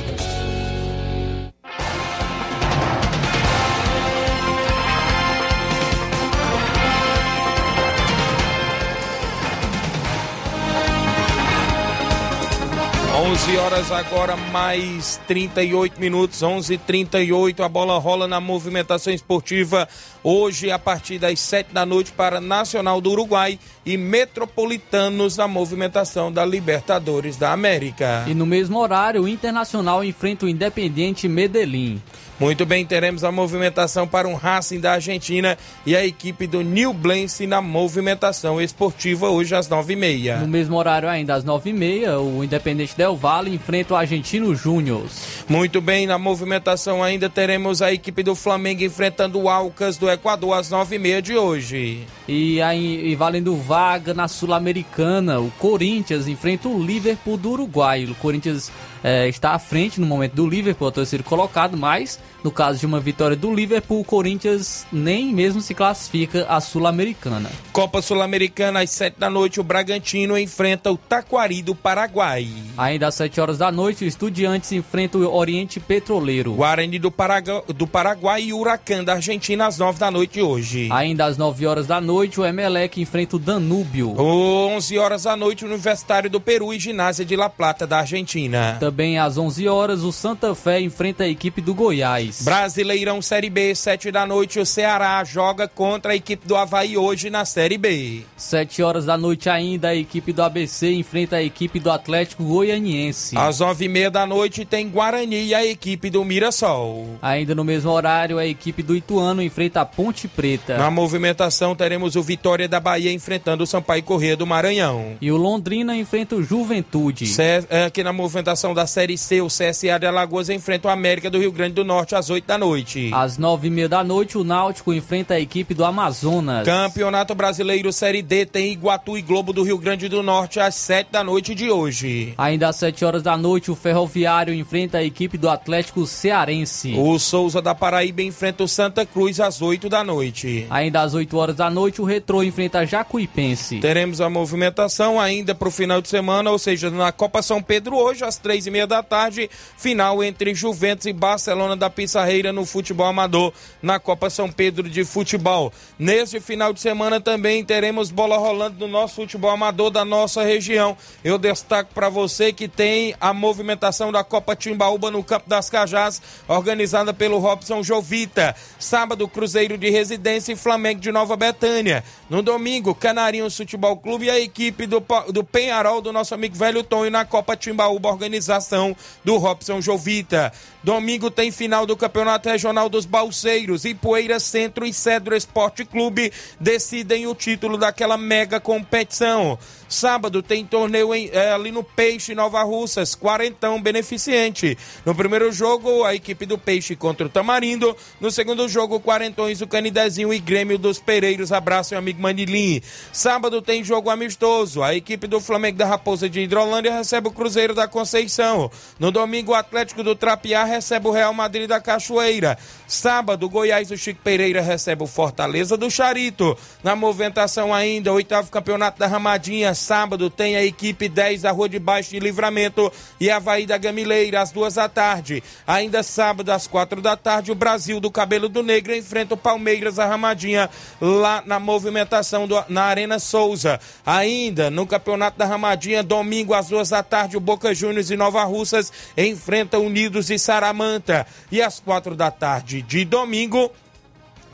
11 horas agora, mais 38 minutos, 11:38 A bola rola na movimentação esportiva. Hoje a partir das 7 da noite para Nacional do Uruguai e Metropolitanos na movimentação da Libertadores da América. E no mesmo horário, o Internacional enfrenta o Independiente Medellín. Muito bem, teremos a movimentação para um Racing da Argentina e a equipe do New Blense na movimentação esportiva hoje às nove e meia. No mesmo horário ainda, às nove e meia, o Independente Del Valle enfrenta o Argentino Júnior. Muito bem, na movimentação ainda teremos a equipe do Flamengo enfrentando o Alcas do Equador às nove e meia de hoje. E, aí, e valendo vaga na Sul-Americana. O Corinthians enfrenta o Liverpool do Uruguai. O Corinthians é, está à frente no momento do Liverpool, a terceiro colocado, mas no caso de uma vitória do Liverpool, o Corinthians nem mesmo se classifica à Sul-Americana. Copa Sul-Americana, às 7 da noite, o Bragantino enfrenta o Taquari do Paraguai. Ainda às 7 horas da noite, o Estudiantes enfrenta o Oriente Petroleiro. Guarani do, Paragu do Paraguai e o Huracan da Argentina às 9 da noite hoje. Ainda às 9 horas da noite, o Emelec enfrenta o Danúbio. 11 horas da noite, o Universitário do Peru e Ginásio de La Plata da Argentina. Também às 11 horas, o Santa Fé enfrenta a equipe do Goiás. Brasileirão Série B, 7 da noite, o Ceará joga contra a equipe do Havaí hoje na Série B. 7 horas da noite ainda, a equipe do ABC enfrenta a equipe do Atlético Goianiense. Às 9 e meia da noite tem Guarani e a equipe do Mirassol. Ainda no mesmo horário, a equipe do Ituano enfrenta a Ponte Preta. Na movimentação teremos o Vitória da Bahia enfrentando o Sampaio Corrêa do Maranhão. E o Londrina enfrenta o Juventude. C aqui na movimentação da Série C, o CSA de Alagoas enfrenta o América do Rio Grande do Norte às 8 da noite. Às 9 e meia da noite, o Náutico enfrenta a equipe do Amazonas. Campeonato Brasileiro Série D tem Iguatu e Globo do Rio Grande do Norte às 7 da noite de hoje. Ainda às 7 horas da noite, o Ferroviário enfrenta a equipe do Atlético Cearense. O Souza da Paraíba enfrenta o Santa Cruz às 8 da noite. Ainda às 8 horas da noite, o Retrô enfrenta Jacuipense. Teremos a movimentação ainda para o final de semana, ou seja, na Copa São Pedro hoje, às 3 e meia da tarde, final entre Juventus e Barcelona da Pissarreira no futebol amador na Copa São Pedro de Futebol. Neste final de semana também teremos bola rolando no nosso futebol amador da nossa região. Eu destaco para você que tem a movimentação da Copa Timbaúba no Campo das Cajás, organizada pelo Robson Jovita. Sábado, Cruzeiro de Residência e Flamengo de Nova Betânia. No domingo, Canarinhos Futebol Clube e a equipe do, do Penharol do nosso amigo Velho Tonho na Copa Timbaúba, organização do Robson Jovita. Domingo tem final do Campeonato Regional dos Balseiros. Ipueira Centro e Cedro Esporte Clube decidem o título daquela mega competição. Sábado tem torneio em, é, ali no Peixe, Nova Russas, quarentão beneficente. No primeiro jogo, a equipe do Peixe contra o Tamarindo. No segundo jogo, Quarentões, o Canidezinho e Grêmio dos Pereiros. Abraço, meu amigo Manilim. Sábado tem jogo amistoso. A equipe do Flamengo da Raposa de Hidrolândia recebe o Cruzeiro da Conceição. No domingo, o Atlético do Trapiá recebe o Real Madrid da Cachoeira. Sábado, Goiás do Chico Pereira recebe o Fortaleza do Charito. Na movimentação ainda, oitavo campeonato da Ramadinha. Sábado tem a equipe 10 da Rua de Baixo de Livramento e Havaí da Gamileira, às duas da tarde. Ainda sábado, às quatro da tarde, o Brasil do Cabelo do Negro enfrenta o Palmeiras da Ramadinha lá na movimentação do, na Arena Souza. Ainda no Campeonato da Ramadinha, domingo às duas da tarde, o Boca Juniors e Nova Russas enfrentam Unidos e Saramanta. E às quatro da tarde de domingo,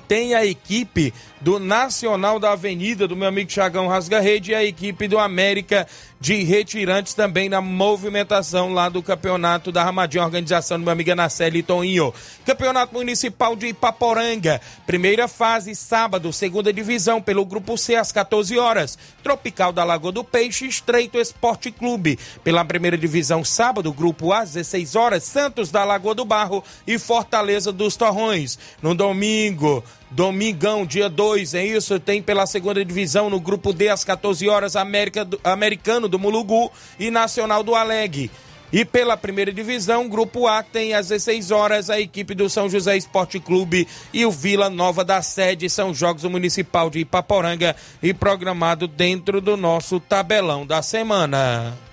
tem a equipe do Nacional da Avenida, do meu amigo Chagão Rasga Rede, e a equipe do América de Retirantes também na movimentação lá do campeonato da Ramadinha, organização do meu amigo Anaceli Toninho. Campeonato Municipal de Ipaporanga, primeira fase, sábado, segunda divisão, pelo Grupo C, às 14 horas. Tropical da Lagoa do Peixe, Estreito Esporte Clube. Pela primeira divisão, sábado, Grupo A, 16 horas, Santos da Lagoa do Barro e Fortaleza dos Torrões. No domingo, Domingão, dia 2, é isso? Tem pela segunda divisão no grupo D às 14 horas América do, Americano do Mulugu e Nacional do Alegre. E pela primeira divisão, grupo A tem às 16 horas a equipe do São José Esporte Clube e o Vila Nova da Sede. São jogos do Municipal de Ipaporanga e programado dentro do nosso tabelão da semana.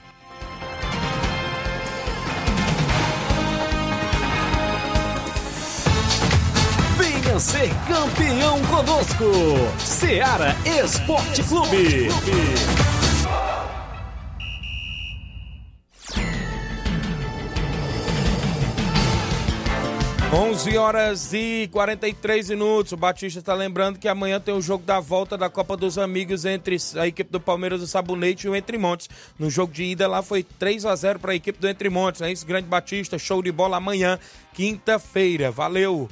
Venha ser campeão conosco. Seara Esporte Clube. 11 horas e 43 minutos. O Batista está lembrando que amanhã tem o jogo da volta da Copa dos Amigos entre a equipe do Palmeiras do Sabonete e o Entre Montes. No jogo de ida lá foi 3 a 0 para a equipe do Entre Montes. É isso, grande Batista. Show de bola amanhã, quinta-feira. Valeu.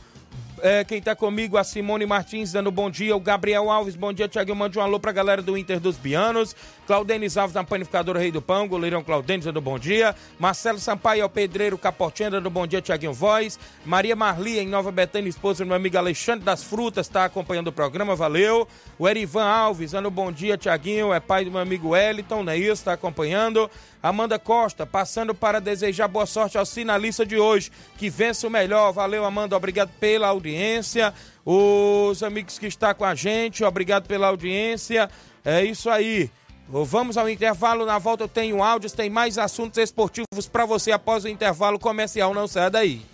É, quem tá comigo, a Simone Martins dando bom dia, o Gabriel Alves, bom dia, Tiago, mande um alô pra galera do Inter dos Bianos, Claudenis Alves na panificadora Rei do Pão, goleirão Claudenis dando bom dia, Marcelo Sampaio, é pedreiro Capotinha dando bom dia, Tiaguinho Voz, Maria Marli em Nova Betânia, esposa do meu amigo Alexandre das Frutas, tá acompanhando o programa, valeu, o Erivan Alves dando bom dia, Tiaguinho, é pai do meu amigo Wellington, não é isso, tá acompanhando, Amanda Costa, passando para desejar boa sorte ao finalista de hoje, que vença o melhor. Valeu, Amanda, obrigado pela audiência. Os amigos que estão com a gente, obrigado pela audiência. É isso aí. Vamos ao intervalo. Na volta eu tenho áudios, tem mais assuntos esportivos para você após o intervalo comercial. Não saia daí.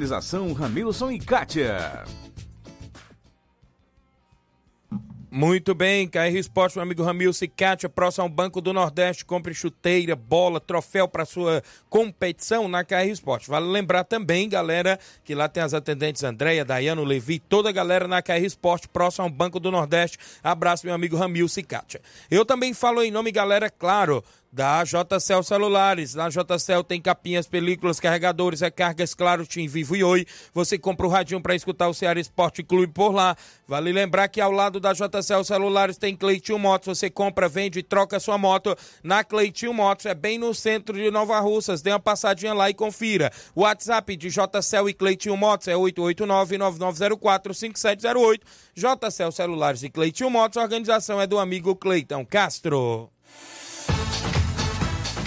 Organização Ramilson e Kátia. Muito bem, KR Esporte, meu amigo Ramilson e Kátia, próximo ao Banco do Nordeste, compre chuteira, bola, troféu para sua competição na KR Esporte. Vale lembrar também, galera, que lá tem as atendentes Andréia, Dayano, Levi, toda a galera na KR Esporte, próximo ao Banco do Nordeste. Abraço, meu amigo Ramilson e Kátia. Eu também falo em nome, galera, claro, da JCL Celulares. Na JCL tem capinhas, películas, carregadores, recargas, claro, Tim Vivo e Oi. Você compra o radinho para escutar o Ceará Esporte Clube por lá. Vale lembrar que ao lado da JCL Celulares tem Cleitinho Motos. Você compra, vende e troca sua moto na Cleitinho Motos. É bem no centro de Nova Russas. Dê uma passadinha lá e confira. O WhatsApp de JCL e Cleitinho Motos é 889-9904-5708. JCL Celulares e Cleitinho Motos. A organização é do amigo Cleitão Castro.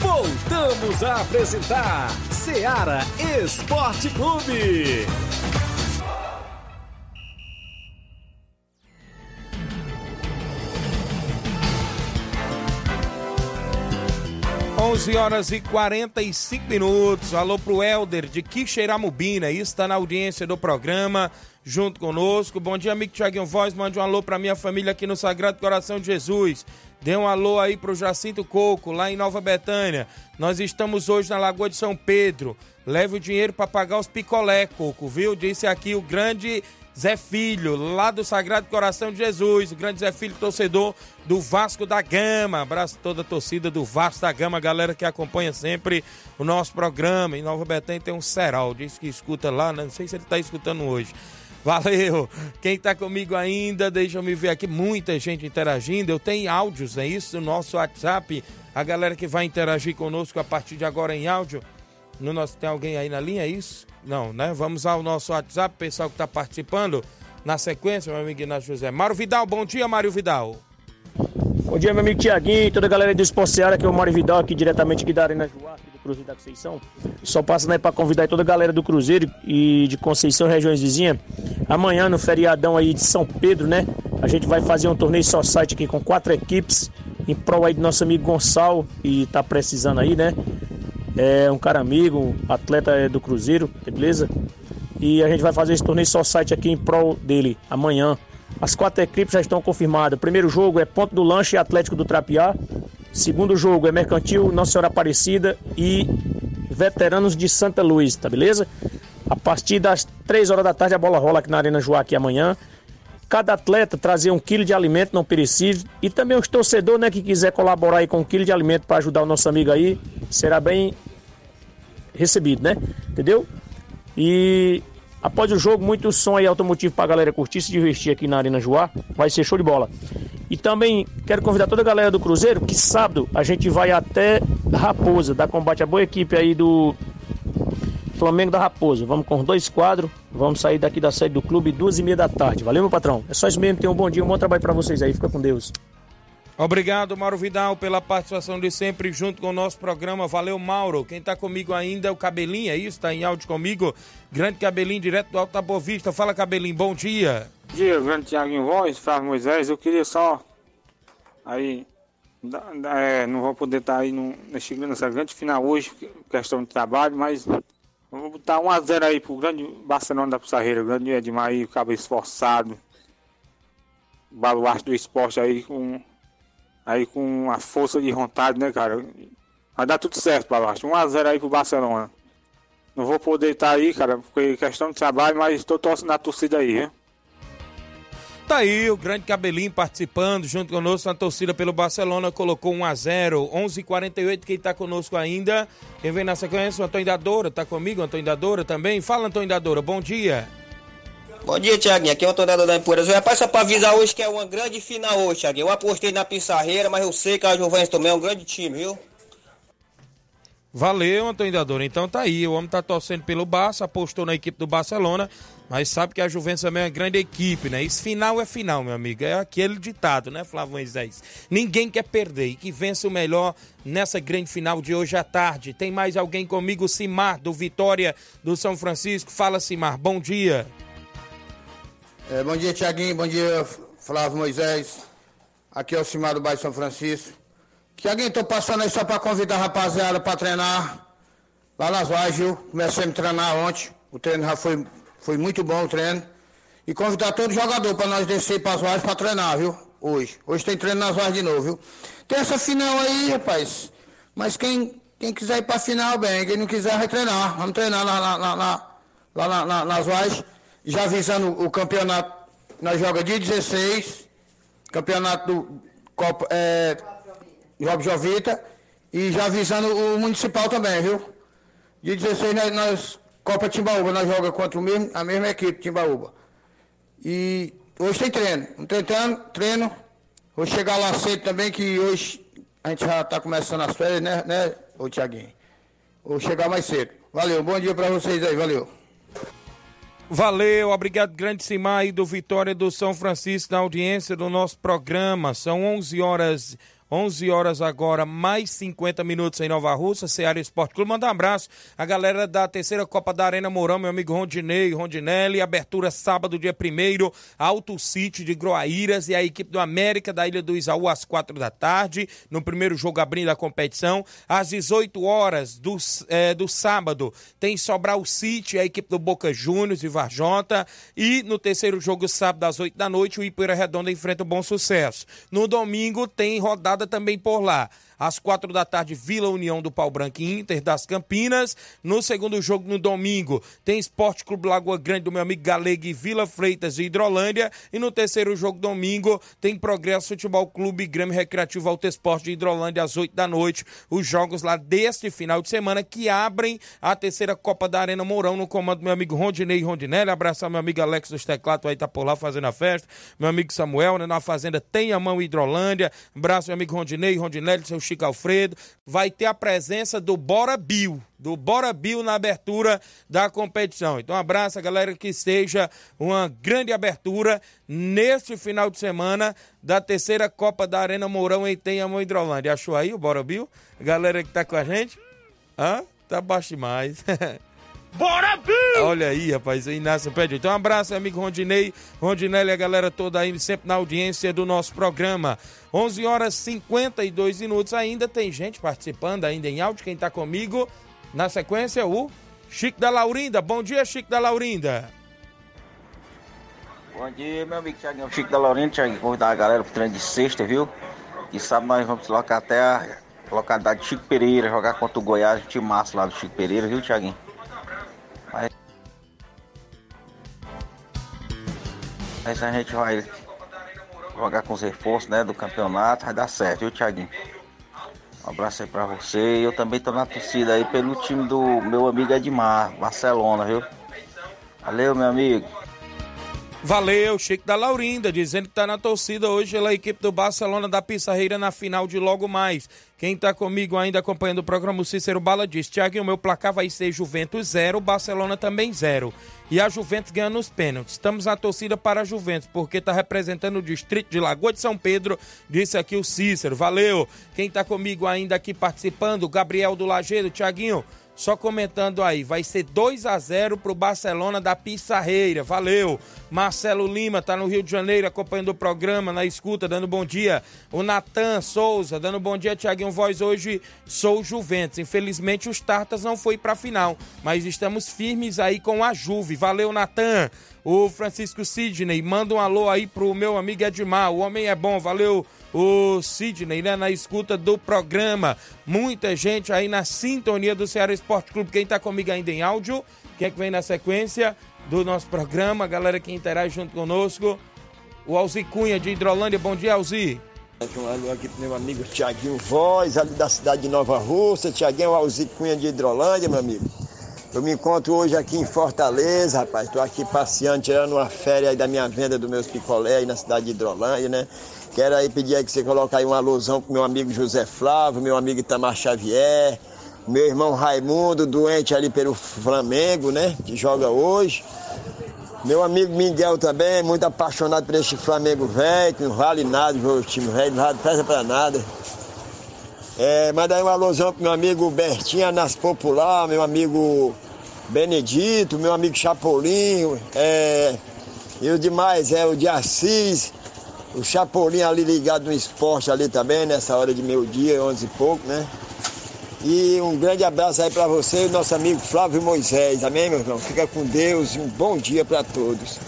Voltamos a apresentar Seara Esporte Clube. 11 horas e 45 minutos. Alô pro Helder de Quixeramobina, está na audiência do programa, junto conosco. Bom dia, amigo Tiaguinho Voz. Mande um alô pra minha família aqui no Sagrado Coração de Jesus. Dê um alô aí pro Jacinto Coco, lá em Nova Betânia. Nós estamos hoje na Lagoa de São Pedro. Leve o dinheiro para pagar os picolé, Coco, viu? Disse aqui o grande Zé Filho, lá do Sagrado Coração de Jesus, o grande Zé Filho, torcedor do Vasco da Gama. Abraço toda a torcida do Vasco da Gama, galera que acompanha sempre o nosso programa. Em Nova Betânia tem um Ceral, diz que escuta lá, né? não sei se ele está escutando hoje. Valeu! Quem está comigo ainda, deixa eu me ver aqui, muita gente interagindo. Eu tenho áudios, é isso? No nosso WhatsApp. A galera que vai interagir conosco a partir de agora em áudio. No nosso, tem alguém aí na linha, é isso? Não, né? Vamos ao nosso WhatsApp, pessoal que está participando. Na sequência, meu amigo Inácio José. Mário Vidal, bom dia, Mário Vidal. Bom dia, meu amigo Tiaguinho, toda a galera do Esporte Seara, que é o Mário Vidal, aqui diretamente aqui da Arena do Cruzeiro da Conceição. Só passando aí para convidar toda a galera do Cruzeiro e de Conceição, regiões vizinhas. Amanhã, no feriadão aí de São Pedro, né? A gente vai fazer um torneio só site aqui com quatro equipes, em prol aí do nosso amigo Gonçalo, e tá precisando aí, né? é um cara amigo, atleta do Cruzeiro, beleza? E a gente vai fazer esse torneio só site aqui em prol dele amanhã. As quatro equipes já estão confirmadas. primeiro jogo é Ponto do Lanche e Atlético do Trapiá. Segundo jogo é Mercantil, Nossa Senhora Aparecida e Veteranos de Santa Luz, tá beleza? A partir das 3 horas da tarde a bola rola aqui na Arena Joaquim amanhã. Cada atleta trazer um quilo de alimento não perecível e também os torcedores né, que quiser colaborar aí com um quilo de alimento para ajudar o nosso amigo aí, será bem recebido, né? Entendeu? E após o jogo, muito som aí automotivo pra galera curtir, se divertir aqui na Arena Joá. Vai ser show de bola. E também quero convidar toda a galera do Cruzeiro que sábado a gente vai até Raposa, dar combate a boa equipe aí do Flamengo da Raposa. Vamos com dois quadros. Vamos sair daqui da sede do clube duas e meia da tarde. Valeu, meu patrão? É só isso mesmo. Tenham um bom dia, um bom trabalho para vocês aí. Fica com Deus. Obrigado, Mauro Vidal, pela participação de sempre junto com o nosso programa. Valeu, Mauro. Quem está comigo ainda é o Cabelinho, é isso? Está em áudio comigo. Grande Cabelinho, direto do Alto da Boa Vista. Fala, Cabelinho, bom dia. Bom dia, grande Tiaguinho Voz, Flávio Moisés. Eu queria só. Aí. é, não vou poder estar aí no, nessa grande final hoje, questão de trabalho, mas. Vou botar 1x0 aí pro grande Barcelona da Pissarreira, grande Edmar aí, cabo esforçado. Baluarte do esporte aí com. Aí com a força de vontade, né, cara? Vai dar tudo certo, Baluarte. 1x0 aí pro Barcelona. Não vou poder estar aí, cara, porque questão de trabalho, mas estou torcendo na torcida aí, viu? Tá aí o grande Cabelinho participando junto conosco na torcida pelo Barcelona, colocou 1 a 0 11:48 quem tá conosco ainda. Quem vem na sequência, o Antônio Dadora, tá comigo, Antônio Dadora também. Fala, Antônio Dadora, bom dia. Bom dia, Tiaguinho. Aqui é o Antônio da Empoeiras. Rapaz, só pra avisar hoje que é uma grande final hoje, Tiaguinho. Eu apostei na Pissarreira, mas eu sei que a Juventus também é um grande time, viu? Valeu, Antônio Dadora. Então tá aí, o homem tá torcendo pelo Barça, apostou na equipe do Barcelona, mas sabe que a Juventus também é uma grande equipe, né? Isso final é final, meu amigo. É aquele ditado, né, Flávio Moisés? Ninguém quer perder e que vença o melhor nessa grande final de hoje à tarde. Tem mais alguém comigo? Simar, do Vitória do São Francisco. Fala, Simar, bom dia. É, bom dia, Tiaguinho. Bom dia, Flávio Moisés. Aqui é o Cimar do Bairro São Francisco. Tiaguinho, tô passando aí só pra convidar a rapaziada pra treinar lá nas Vaz, viu? Comecei a me treinar ontem. O treino já foi, foi muito bom o treino. E convidar todo jogador pra nós descer pras Vaz pra treinar, viu? Hoje. Hoje tem treino nas Vaz de novo, viu? Tem essa final aí, rapaz. Mas quem, quem quiser ir pra final, bem. Quem não quiser, vai treinar. Vamos treinar lá, lá, lá, lá, lá na- na- nas Vaz. Já avisando o campeonato, nós joga dia 16, campeonato do Copa, é, Job Jovita, e já avisando o municipal também, viu? Dia 16 nós, nós Copa Timbaúba, nós joga contra o mesmo, a mesma equipe, Timbaúba. E hoje tem treino, não tem treino, treino. Vou chegar lá cedo também, que hoje a gente já está começando as férias, né, né, ô Tiaguinho? Vou chegar mais cedo. Valeu, bom dia para vocês aí, valeu. Valeu, obrigado, grande Simar aí do Vitória do São Francisco, na audiência do nosso programa. São 11 horas 11 horas agora, mais 50 minutos em Nova Russa, Ceará Esporte Clube. Manda um abraço a galera da terceira Copa da Arena Mourão, meu amigo Rondinei, Rondinelli. Abertura sábado, dia 1 Alto City de Groaíras e a equipe do América da Ilha do Isaú às 4 da tarde. No primeiro jogo abrindo a competição. Às 18 horas do, eh, do sábado, tem Sobral City, a equipe do Boca Juniors e Varjota. E no terceiro jogo, sábado, às 8 da noite, o Ipoeira Redonda enfrenta o Bom Sucesso. No domingo, tem rodada também por lá. Às quatro da tarde, Vila União do Pau Branco e Inter das Campinas. No segundo jogo, no domingo, tem Esporte Clube Lagoa Grande do meu amigo Galego e Vila Freitas de Hidrolândia. E no terceiro jogo, domingo, tem Progresso Futebol Clube Grêmio Recreativo Alto Esporte de Hidrolândia às oito da noite. Os jogos lá deste final de semana que abrem a terceira Copa da Arena Mourão no comando do meu amigo Rondinei Rondinelli. Abraçar meu amigo Alex dos Teclados, aí tá por lá fazendo a festa. Meu amigo Samuel, né, na Fazenda Tem a Mão Hidrolândia. Abraço meu amigo Rondinei Rondinelli, seu Chico Alfredo. Vai ter a presença do Bora Bill, do Bora Bill na abertura da competição. Então, um abraço galera que seja uma grande abertura neste final de semana da terceira Copa da Arena Mourão em Tenhamão Hidrolândia. Achou aí o Bora Bill? Galera que tá com a gente? Hã? Tá baixo demais. [laughs] Bora, Bill! Olha aí, rapaz, o Inácio pede. Então, um abraço, amigo Rondinei, Rondinelli e a galera toda aí, sempre na audiência do nosso programa. 11 horas 52 minutos, ainda tem gente participando, ainda em áudio. Quem tá comigo, na sequência, o Chico da Laurinda. Bom dia, Chico da Laurinda. Bom dia, meu amigo Thiaguinho. Chico da Laurinda, Thiaguinho. Convidar a galera pro treino de sexta, viu? E sábado nós vamos deslocar até a localidade de Chico Pereira, jogar contra o Goiás, o time massa lá do Chico Pereira, viu, Thiaguinho? Mas... Mas a gente vai jogar com os reforços, né, do campeonato, vai dar certo, viu, Thiaguinho? Um abraço aí pra você. Eu também tô na torcida aí pelo time do meu amigo Edmar, Barcelona, viu? Valeu, meu amigo. Valeu, Chico da Laurinda, dizendo que tá na torcida hoje pela equipe do Barcelona da Pissarreira na final de logo mais. Quem tá comigo ainda acompanhando o programa, o Cícero Bala diz: Tiaguinho, meu placar vai ser Juventus 0, Barcelona também 0. E a Juventus ganha nos pênaltis. Estamos na torcida para a Juventus, porque tá representando o distrito de Lagoa de São Pedro, disse aqui o Cícero. Valeu. Quem tá comigo ainda aqui participando, Gabriel do Lagedo, Tiaguinho. Só comentando aí, vai ser 2 a 0 pro Barcelona da Pissarreira. Valeu. Marcelo Lima tá no Rio de Janeiro acompanhando o programa, na escuta, dando bom dia. O Natan Souza dando bom dia, Tiaguinho Voz. Hoje sou Juventus. Infelizmente os Tartas não foi pra final, mas estamos firmes aí com a Juve. Valeu, Natan. O Francisco Sidney manda um alô aí pro meu amigo Edmar. O homem é bom, valeu o Sidney, né, na escuta do programa. Muita gente aí na sintonia do Ceará Esporte Clube. Quem tá comigo ainda em áudio, quem é que vem na sequência do nosso programa, galera que interage junto conosco. O Alzi Cunha de Hidrolândia. Bom dia, Alzi. Um alô aqui pro meu amigo Tiaguinho Voz, ali da cidade de Nova Rússia. Tiaguinho Alzi Cunha de Hidrolândia, meu amigo. Eu me encontro hoje aqui em Fortaleza, rapaz. Estou aqui passeando, tirando uma férias aí da minha venda dos meus picolé aí na cidade de Hidrolândia, né? Quero aí pedir aí que você coloque aí uma alusão pro meu amigo José Flávio, meu amigo Itamar Xavier, meu irmão Raimundo, doente ali pelo Flamengo, né? Que joga hoje. Meu amigo Miguel também, muito apaixonado por este Flamengo velho, que não vale nada, o time velho não presta pra nada. É, manda aí uma alusão pro meu amigo Bertinho Nas Popular, meu amigo Benedito, meu amigo Chapolin, é, e o demais é o de Assis, o Chapolin ali ligado no esporte ali também, nessa hora de meio dia, 11 e pouco, né? E um grande abraço aí para você e nosso amigo Flávio Moisés, amém, meu irmão? Fica com Deus e um bom dia para todos.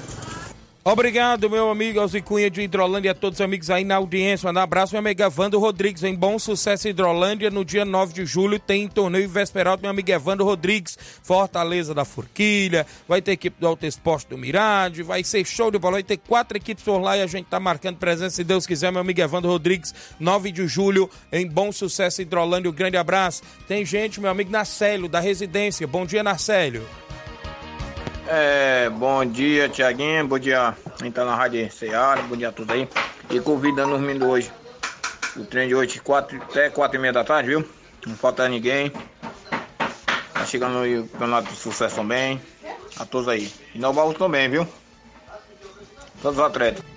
Obrigado, meu amigo Alzi Cunha de Hidrolândia, a todos os amigos aí na audiência. Um abraço, meu amigo Evandro Rodrigues, em Bom Sucesso Hidrolândia. No dia 9 de julho tem torneio vesperal do meu amigo Evandro Rodrigues, Fortaleza da Forquilha. Vai ter equipe do Alto Esporte do Mirade, vai ser show de bola. Vai ter quatro equipes por lá e a gente tá marcando presença, se Deus quiser, meu amigo Evandro Rodrigues, 9 de julho em Bom Sucesso Hidrolândia. Um grande abraço. Tem gente, meu amigo Narcélio, da residência. Bom dia, Narcélio. É, bom dia, Tiaguinho. Bom dia, quem tá na Rádio Ceará. Bom dia a todos aí. E convidando os meninos hoje. O trem de hoje, quatro, até quatro e meia da tarde, viu? Não falta ninguém. Tá chegando aí o campeonato de sucesso também. A todos aí. E Nova também, viu? Todos os atletas.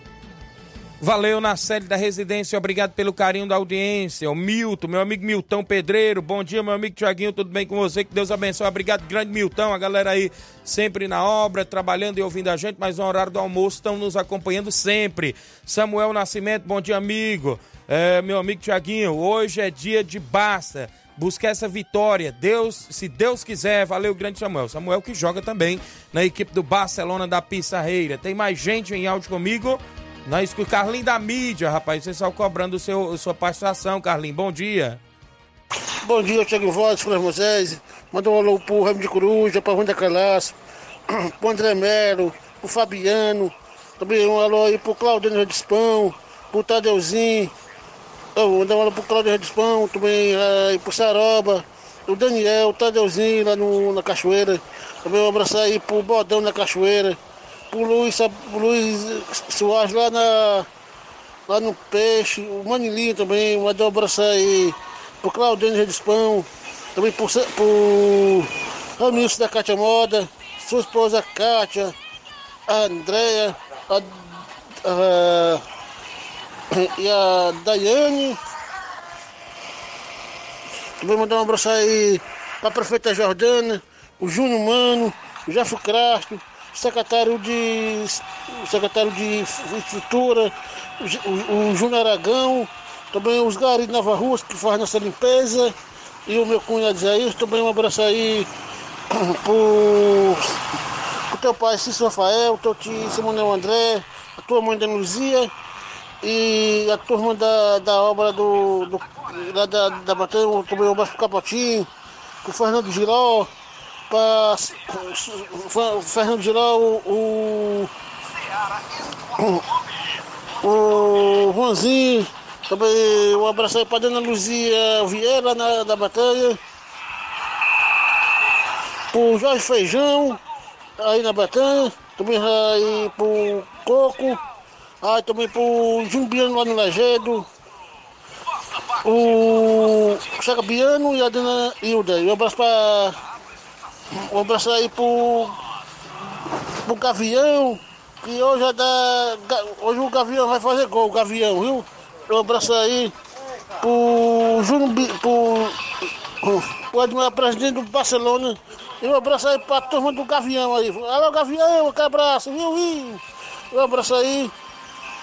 Valeu na série da residência, obrigado pelo carinho da audiência. O Milton, meu amigo Milton Pedreiro, bom dia, meu amigo Tiaguinho, tudo bem com você? Que Deus abençoe. Obrigado, grande Milton, a galera aí sempre na obra, trabalhando e ouvindo a gente, mas no horário do almoço estão nos acompanhando sempre. Samuel Nascimento, bom dia, amigo. É, meu amigo Tiaguinho, hoje é dia de basta buscar essa vitória. Deus, se Deus quiser, valeu, grande Samuel. Samuel que joga também na equipe do Barcelona da Pissarreira. Tem mais gente em áudio comigo? Nós com o Carlinho da mídia, rapaz. Vocês estão cobrando o seu, sua participação, Carlinho. Bom dia. Bom dia, Thiago Voz, Flávio Moisés. Manda um alô pro Ramo de Coruja, pra Runda Calaço, [clears throat] pro André Melo, pro Fabiano. Também um alô aí pro Claudio Redispão, pro Tadeuzinho. Mandar um alô pro Claudio Redispão, também aí pro Saroba, o Daniel, o Tadeuzinho lá no, na Cachoeira. Também um abraço aí pro Bodão na Cachoeira pro Luiz, pro Luiz Soares lá, na, lá no Peixe, o Manilinho também, um abraço aí pro Claudênio Redispão, também pro, pro Ramilson da Cátia Moda, sua esposa Cátia, a Andréia, a, a, e a Daiane. Também mandar um abraço aí pra prefeita Jordana, o Júnior Mano, o Jafo Crasto, secretário de secretário de infraestrutura, o, o Júnior Aragão, também os garis de Nova Rússia que faz nossa limpeza, e o meu cunhado Jair, também um abraço aí [clears throat] pro, teu pai Cícero Rafael, teu tio Simonel André, a tua mãe Dona Luzia e a turma da, da obra do, do lá da, da Batalha, também um abraço pro Capotinho, pro Fernando Giró, para Fernando Girau, o, o, Juanzinho, também um abraço aí para Dona Luzia Vieira na, da batalha, o Jorge Feijão aí na batalha, também aí pro Coco, aí também pro Jumbiano lá no Lagedo, o Chacabiano e a Dona Hilda. E um abraço pra. Um abraço aí pro. pro Gavião, que hoje é da. Hoje o Gavião vai fazer gol, o Gavião, viu? Um abraço aí pro Júnior. Bi- pro. pro Edmar, presidente do Barcelona. E um abraço aí pra turma do Gavião aí. Alô, Gavião, que abraço, viu? viu? Um abraço aí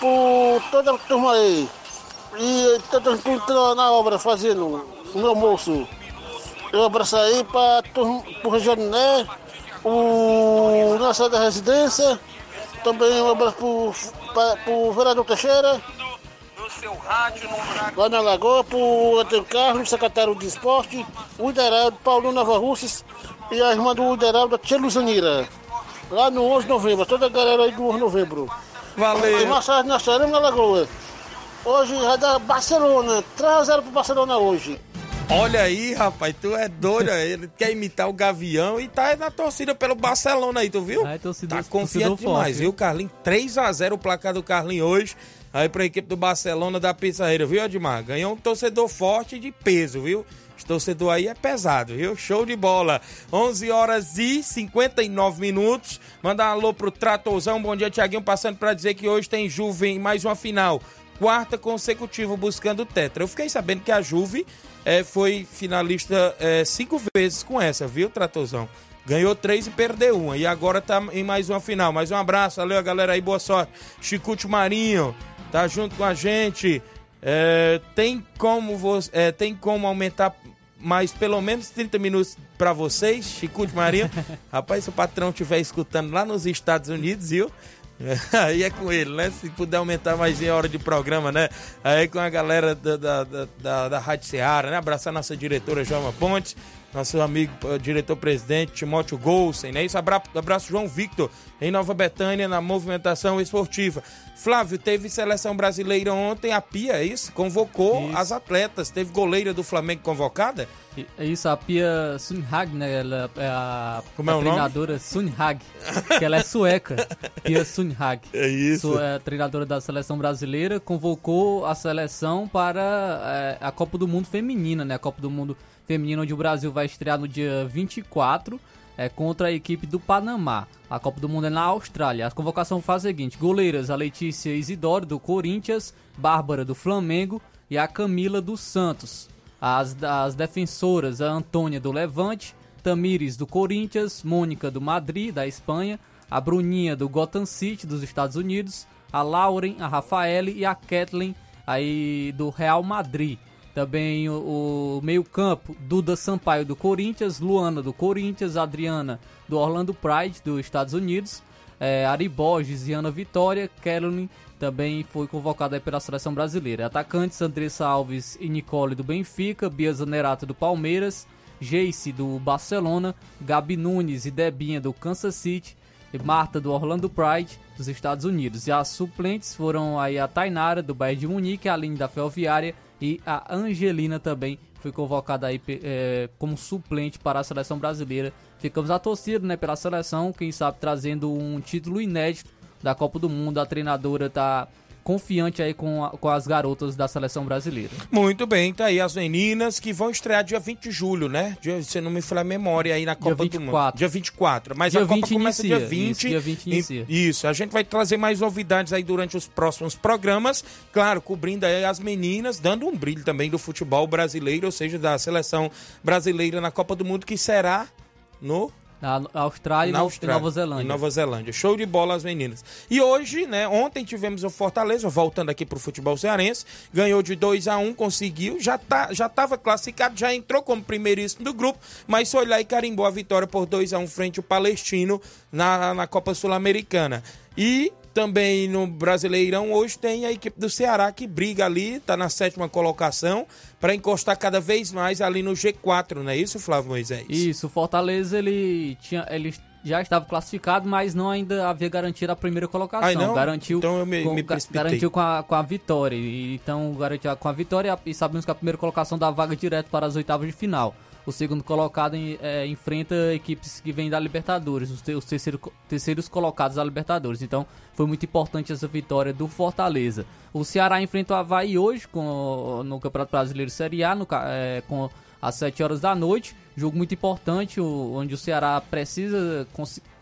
por toda a turma aí. E todos que estão na obra fazendo no almoço. Um abraço aí para o Regioné, o Nossa da Residência, também um abraço para o vereador Teixeira, lá na Lagoa, para o Antônio Carlos, secretário de esporte, o Ideraldo, Paulo Nova Russas e a irmã do Ideraldo, a Tia Luzanira. Lá no 11 de novembro, toda a galera aí do 11 de novembro. Valeu. E mais tarde nós estaremos na Lagoa. Hoje vai dar Barcelona, 3x0 pro Barcelona hoje. Olha aí, rapaz, tu é doido, ele quer imitar o Gavião e tá na torcida pelo Barcelona aí, tu viu? tá confiante demais, forte, viu, Carlinhos? 3x0 o placar do Carlinhos hoje, aí pra equipe do Barcelona da Pizzarreira, viu, Edmar? Ganhou um torcedor forte de peso, viu? Esse torcedor aí é pesado, viu? Show de bola. 11 horas e 59 minutos. Mandar um alô pro Tratorzão. Bom dia, Tiaguinho. Passando pra dizer que hoje tem Juve em mais uma final. Quarta consecutiva buscando o Tetra. Eu fiquei sabendo que a Juve eh, foi finalista eh, cinco vezes com essa, viu, Tratorzão? Ganhou três e perdeu uma. E agora tá em mais uma final. Mais um abraço. Valeu, galera aí. Boa sorte. Chicute Marinho tá junto com a gente. É, tem como você, é, tem como aumentar mais pelo menos 30 minutos para vocês, Chico de Marinho? [laughs] Rapaz, se o patrão estiver escutando lá nos Estados Unidos, viu? [laughs] Aí é com ele, né? Se puder aumentar mais em hora de programa, né? Aí com a galera da, da, da, da, Rádio Seara, né? Abraçar nossa diretora Joama Pontes, nosso amigo eh, diretor-presidente Timóteo Golsen, né? Isso, abra- abraço João Victor, em Nova Betânia, na movimentação esportiva. Flávio, teve seleção brasileira ontem, a Pia, é isso? Convocou as atletas. Teve goleira do Flamengo convocada? É isso, a Pia Sunhag, né? Ela é a, Como é a o nome? treinadora Sunhag, que ela é sueca. [laughs] Pia Sunhag. É isso. Su- é a treinadora da seleção brasileira, convocou a seleção para é, a Copa do Mundo Feminina, né? A Copa do Mundo Feminina, onde o Brasil vai estrear no dia 24 é, contra a equipe do Panamá. A Copa do Mundo é na Austrália. A convocação faz o seguinte: goleiras, a Letícia Isidoro, do Corinthians, Bárbara, do Flamengo e a Camila, do Santos. As, as defensoras, a Antônia, do Levante, Tamires, do Corinthians, Mônica, do Madrid, da Espanha, a Bruninha, do Gotham City, dos Estados Unidos, a Lauren, a Rafaele e a Kathleen, aí do Real Madrid. Também o, o meio-campo, Duda Sampaio do Corinthians, Luana do Corinthians, Adriana do Orlando Pride dos Estados Unidos, é, Ari Borges e Ana Vitória, Kelly também foi convocada pela seleção brasileira. Atacantes Andressa Alves e Nicole do Benfica, Bia Zanerato do Palmeiras, Jace do Barcelona, Gabi Nunes e Debinha do Kansas City, e Marta do Orlando Pride dos Estados Unidos. E as suplentes foram aí a Tainara do Bayern de Munique, a Aline da Ferroviária e a Angelina também foi convocada aí eh, como suplente para a seleção brasileira. Ficamos a torcida, né, pela seleção, quem sabe trazendo um título inédito da Copa do Mundo. A treinadora tá confiante aí com, a- com as garotas da seleção brasileira. Muito bem, tá aí as meninas que vão estrear dia 20 de julho, né? Dia, se não me falha a memória aí na Copa do Mundo. 24. Dia 24. Mas Dia a Copa 20 começa inicia, dia 20. isso, dia 20 E- inicia. Isso, a gente vai trazer mais novidades aí durante os próximos programas. Claro, cobrindo aí as meninas, dando um brilho também do futebol brasileiro, ou seja, da seleção brasileira na Copa do Mundo, que será no Na Austrália, na e Austrália, Nova Zelândia. Em Nova Zelândia. Show de bola as meninas. E hoje, né, ontem tivemos o Fortaleza, voltando aqui pro futebol cearense, ganhou de 2 a 1 conseguiu, já tá, já tava classificado, já entrou como primeiríssimo do grupo, mas foi lá e carimbou a vitória por 2 a 1 frente ao Palestino na, na Copa Sul-Americana. E também no Brasileirão hoje tem a equipe do Ceará que briga ali, tá na sétima colocação, para encostar cada vez mais ali no G4, não é isso, Flávio Moisés? Isso, o Fortaleza ele tinha, ele já estava classificado, mas não ainda havia garantido a primeira colocação. Ai, não? Garantiu, Então eu me- com, me garantiu com a, com a vitória. E, então garantiu com a vitória e sabemos que a primeira colocação dá vaga direto para as oitavas de final. O segundo colocado em, é, enfrenta equipes que vêm da Libertadores, os, te, os terceiro, terceiros colocados da Libertadores. Então foi muito importante essa vitória do Fortaleza. O Ceará enfrenta o Havaí hoje com, no Campeonato Brasileiro Série A, no, é, com às 7 horas da noite. Jogo muito importante, onde o Ceará precisa,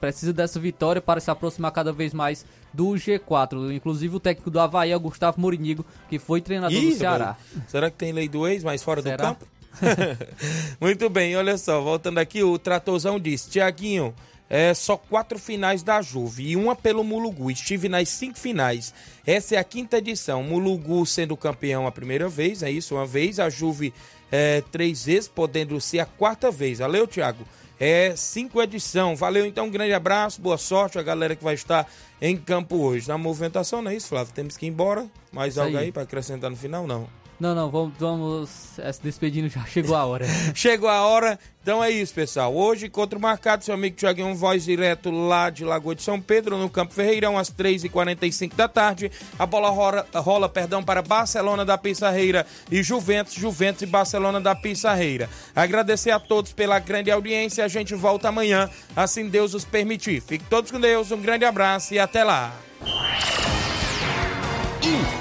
precisa dessa vitória para se aproximar cada vez mais do G4. Inclusive o técnico do Havaí é o Gustavo Morinigo, que foi treinador Ih, do Ceará. Será que tem lei do ex mais fora Será? do campo? [laughs] muito bem, olha só, voltando aqui, o Tratorzão disse, Tiaguinho, é só quatro finais da Juve e uma pelo Mulugu. Estive nas cinco finais. Essa é a quinta edição. Mulugu sendo campeão a primeira vez, é isso, uma vez. A Juve é, três vezes, podendo ser a quarta vez. Valeu, Thiago? É cinco edição. Valeu, então, um grande abraço, boa sorte a galera que vai estar em campo hoje. Na movimentação, não é isso, Flávio? Temos que ir embora. Mais algo aí, aí para acrescentar no final? Não. Não, não, vamos, vamos se despedindo já. [laughs] Chegou a hora. [laughs] Chegou a hora. Então é isso, pessoal. Hoje, contra o marcado, seu amigo Tiaguinho, voz direto lá de Lagoa de São Pedro, no Campo Ferreirão, às 3h45 da tarde. A bola rola, rola perdão, para Barcelona da Pissarreira e Juventus, Juventus e Barcelona da Pissarreira. Agradecer a todos pela grande audiência. A gente volta amanhã, assim Deus os permitir. Fiquem todos com Deus, um grande abraço e até lá.